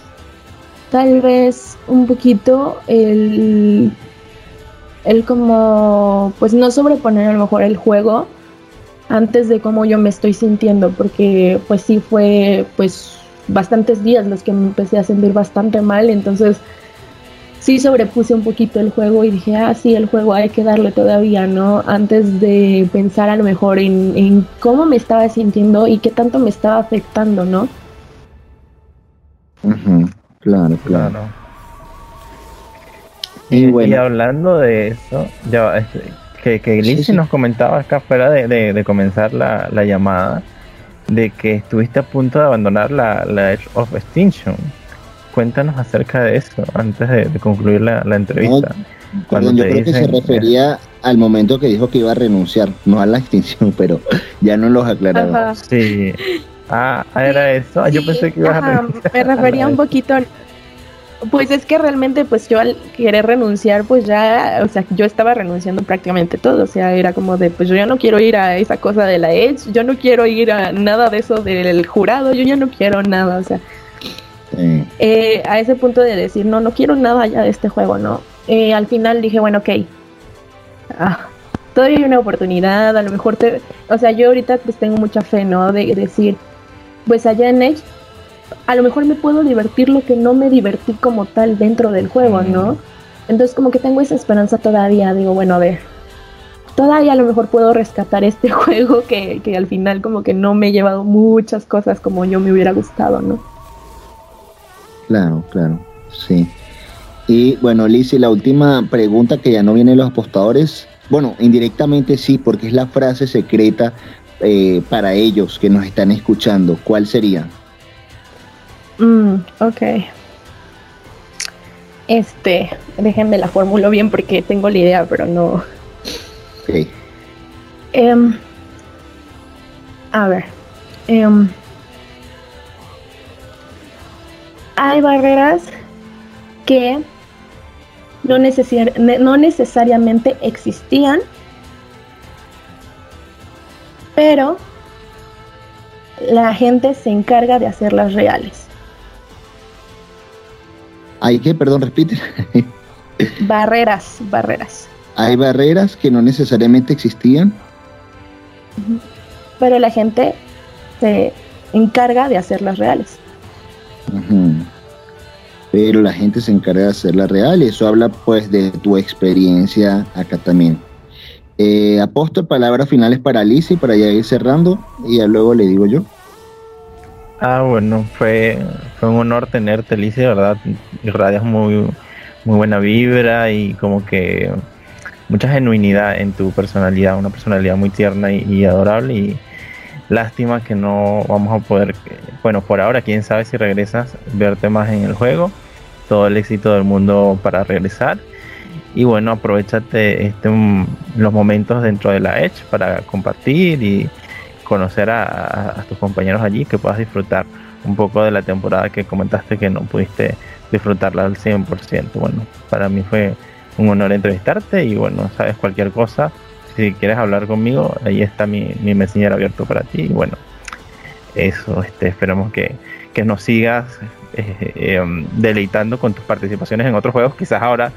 tal vez un poquito el, el como, pues no sobreponer a lo mejor el juego antes de cómo yo me estoy sintiendo, porque pues sí fue pues bastantes días los que me empecé a sentir bastante mal, entonces sí sobrepuse un poquito el juego y dije, ah, sí, el juego hay que darle todavía, ¿no? Antes de pensar a lo mejor en, en cómo me estaba sintiendo y qué tanto me estaba afectando, ¿no? Claro, claro. Y, bueno. hablando de eso, ya, este, que, que nos comentaba acá fuera de, comenzar la, llamada, de que estuviste a punto de abandonar la, Edge of Extinction. cuéntanos acerca de eso antes de, concluir la, entrevista. Perdón, yo creo que se refería al momento que dijo que iba a renunciar, no a la extinción, pero ya no los aclaraba. Sí. Ah, era eso. Ah, yo pensé que iba a renunciar. Me refería un poquito pues es que realmente, pues yo al querer renunciar, pues ya, o sea, yo estaba renunciando prácticamente todo. O sea, era como de, pues yo ya no quiero ir a esa cosa de la Edge, yo no quiero ir a nada de eso del jurado, yo ya no quiero nada, o sea. Eh, a ese punto de decir, no, no quiero nada ya de este juego, ¿no? Eh, al final dije, bueno, ok. Ah, todavía hay una oportunidad, a lo mejor te. O sea, yo ahorita pues tengo mucha fe, ¿no? De decir, pues allá en Edge a lo mejor me puedo divertir lo que no me divertí como tal dentro del juego, ¿no? Entonces como que tengo esa esperanza todavía, digo, bueno, a ver, todavía a lo mejor puedo rescatar este juego que, que al final como que no me he llevado muchas cosas como yo me hubiera gustado, ¿no? Claro, claro, sí. Y bueno, Lizzie, la última pregunta que ya no viene de los apostadores, bueno, indirectamente sí, porque es la frase secreta eh, para ellos que nos están escuchando. ¿Cuál sería? Mm, ok. Este, déjenme la fórmula bien porque tengo la idea, pero no. Ok. Em, a ver. Em, hay barreras que no, no necesariamente existían, pero la gente se encarga de hacerlas reales. ¿Hay que, perdón, repite? barreras, barreras. Hay barreras que no necesariamente existían. Pero la gente se encarga de hacerlas reales. Pero la gente se encarga de hacerlas reales. Eso habla pues de tu experiencia acá también. Eh, apóstol, palabras finales para Alicia y para ya ir cerrando y ya luego le digo yo. Ah, bueno, fue, fue un honor tenerte, Alicia, verdad. Irradias muy, muy buena vibra y como que mucha genuinidad en tu personalidad, una personalidad muy tierna y, adorable. Y lástima que no vamos a poder, bueno, por ahora, quién sabe si regresas, verte más en el juego. Todo el éxito del mundo para regresar. Y bueno, aprovechate este, los momentos dentro de la Edge para compartir y conocer a, tus compañeros allí, que puedas disfrutar un poco de la temporada que comentaste que no pudiste disfrutarla al 100%. Bueno, para mí fue un honor entrevistarte y bueno, sabes cualquier cosa, si quieres hablar conmigo, ahí está mi, mi messenger abierto para ti y bueno, eso, este, esperamos que, que nos sigas eh, em, deleitando con tus participaciones en otros juegos, quizás ahora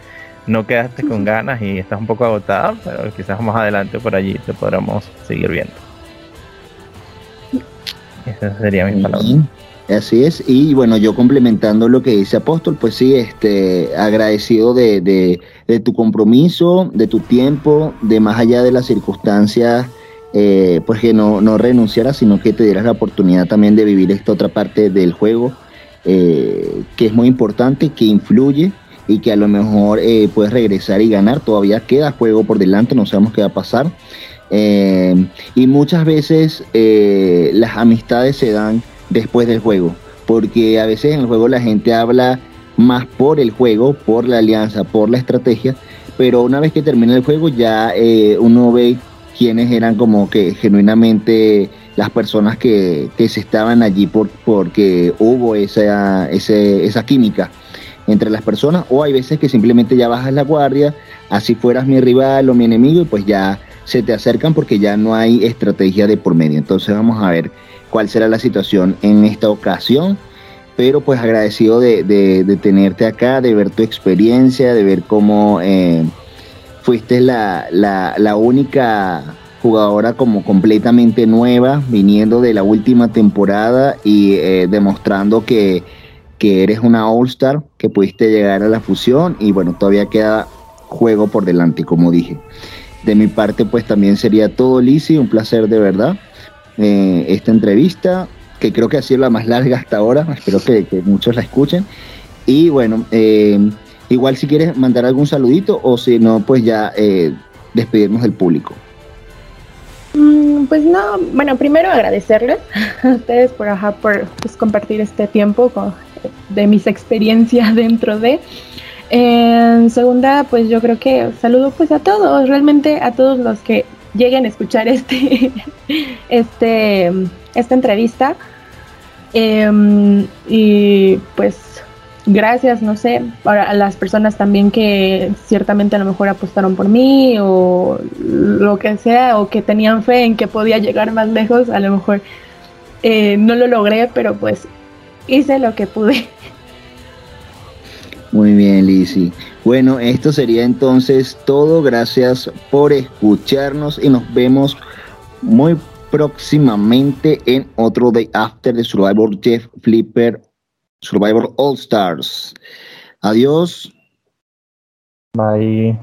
no quedaste con ganas y estás un poco agotada, pero quizás más adelante por allí te podremos seguir viendo. Esa sería mi palabra. Así es, y bueno, yo complementando lo que dice Apóstol, pues sí, este, agradecido de, de, tu compromiso, de tu tiempo, de más allá de las circunstancias, eh, pues que no, no renunciaras, sino que te dieras la oportunidad también de vivir esta otra parte del juego, eh, que es muy importante, que influye y que a lo mejor eh, puedes regresar y ganar, todavía queda juego por delante, no sabemos qué va a pasar. Eh, y muchas veces eh, las amistades se dan después del juego, porque a veces en el juego la gente habla más por el juego, por la alianza, por la estrategia, pero una vez que termina el juego ya eh, uno ve quiénes eran como que genuinamente las personas que, se estaban allí por, porque hubo esa, esa química entre las personas, o hay veces que simplemente ya bajas la guardia, así fueras mi rival o mi enemigo, y pues ya se te acercan porque ya no hay estrategia de por medio. Entonces vamos a ver cuál será la situación en esta ocasión. Pero pues agradecido de, tenerte acá, de ver tu experiencia, de ver cómo eh, fuiste la, la, única jugadora como completamente nueva, viniendo de la última temporada y eh, demostrando que, que eres una All-Star, que pudiste llegar a la fusión y bueno, todavía queda juego por delante, como dije. De mi parte, pues también sería todo, Lizzy, un placer de verdad. Eh, esta entrevista, que creo que ha sido la más larga hasta ahora, espero que, muchos la escuchen. Y bueno, eh, igual si quieres mandar algún saludito o si no, pues ya eh, despedirnos del público. Mm, pues no, bueno, primero agradecerles a ustedes por, por pues, compartir este tiempo de mis experiencias dentro de. En segunda, pues yo creo que saludo pues a todos, realmente a todos los que lleguen a escuchar este, este, esta entrevista. Em, y pues gracias, no sé, a las personas también que ciertamente a lo mejor apostaron por mí o lo que sea, o que tenían fe en que podía llegar más lejos, a lo mejor eh, no lo logré, pero pues hice lo que pude. Muy bien, Lizzy. Bueno, esto sería entonces todo. Gracias por escucharnos y nos vemos muy próximamente en otro Day After de Survivor Jeff Flipper Survivor All Stars. Adiós. Bye.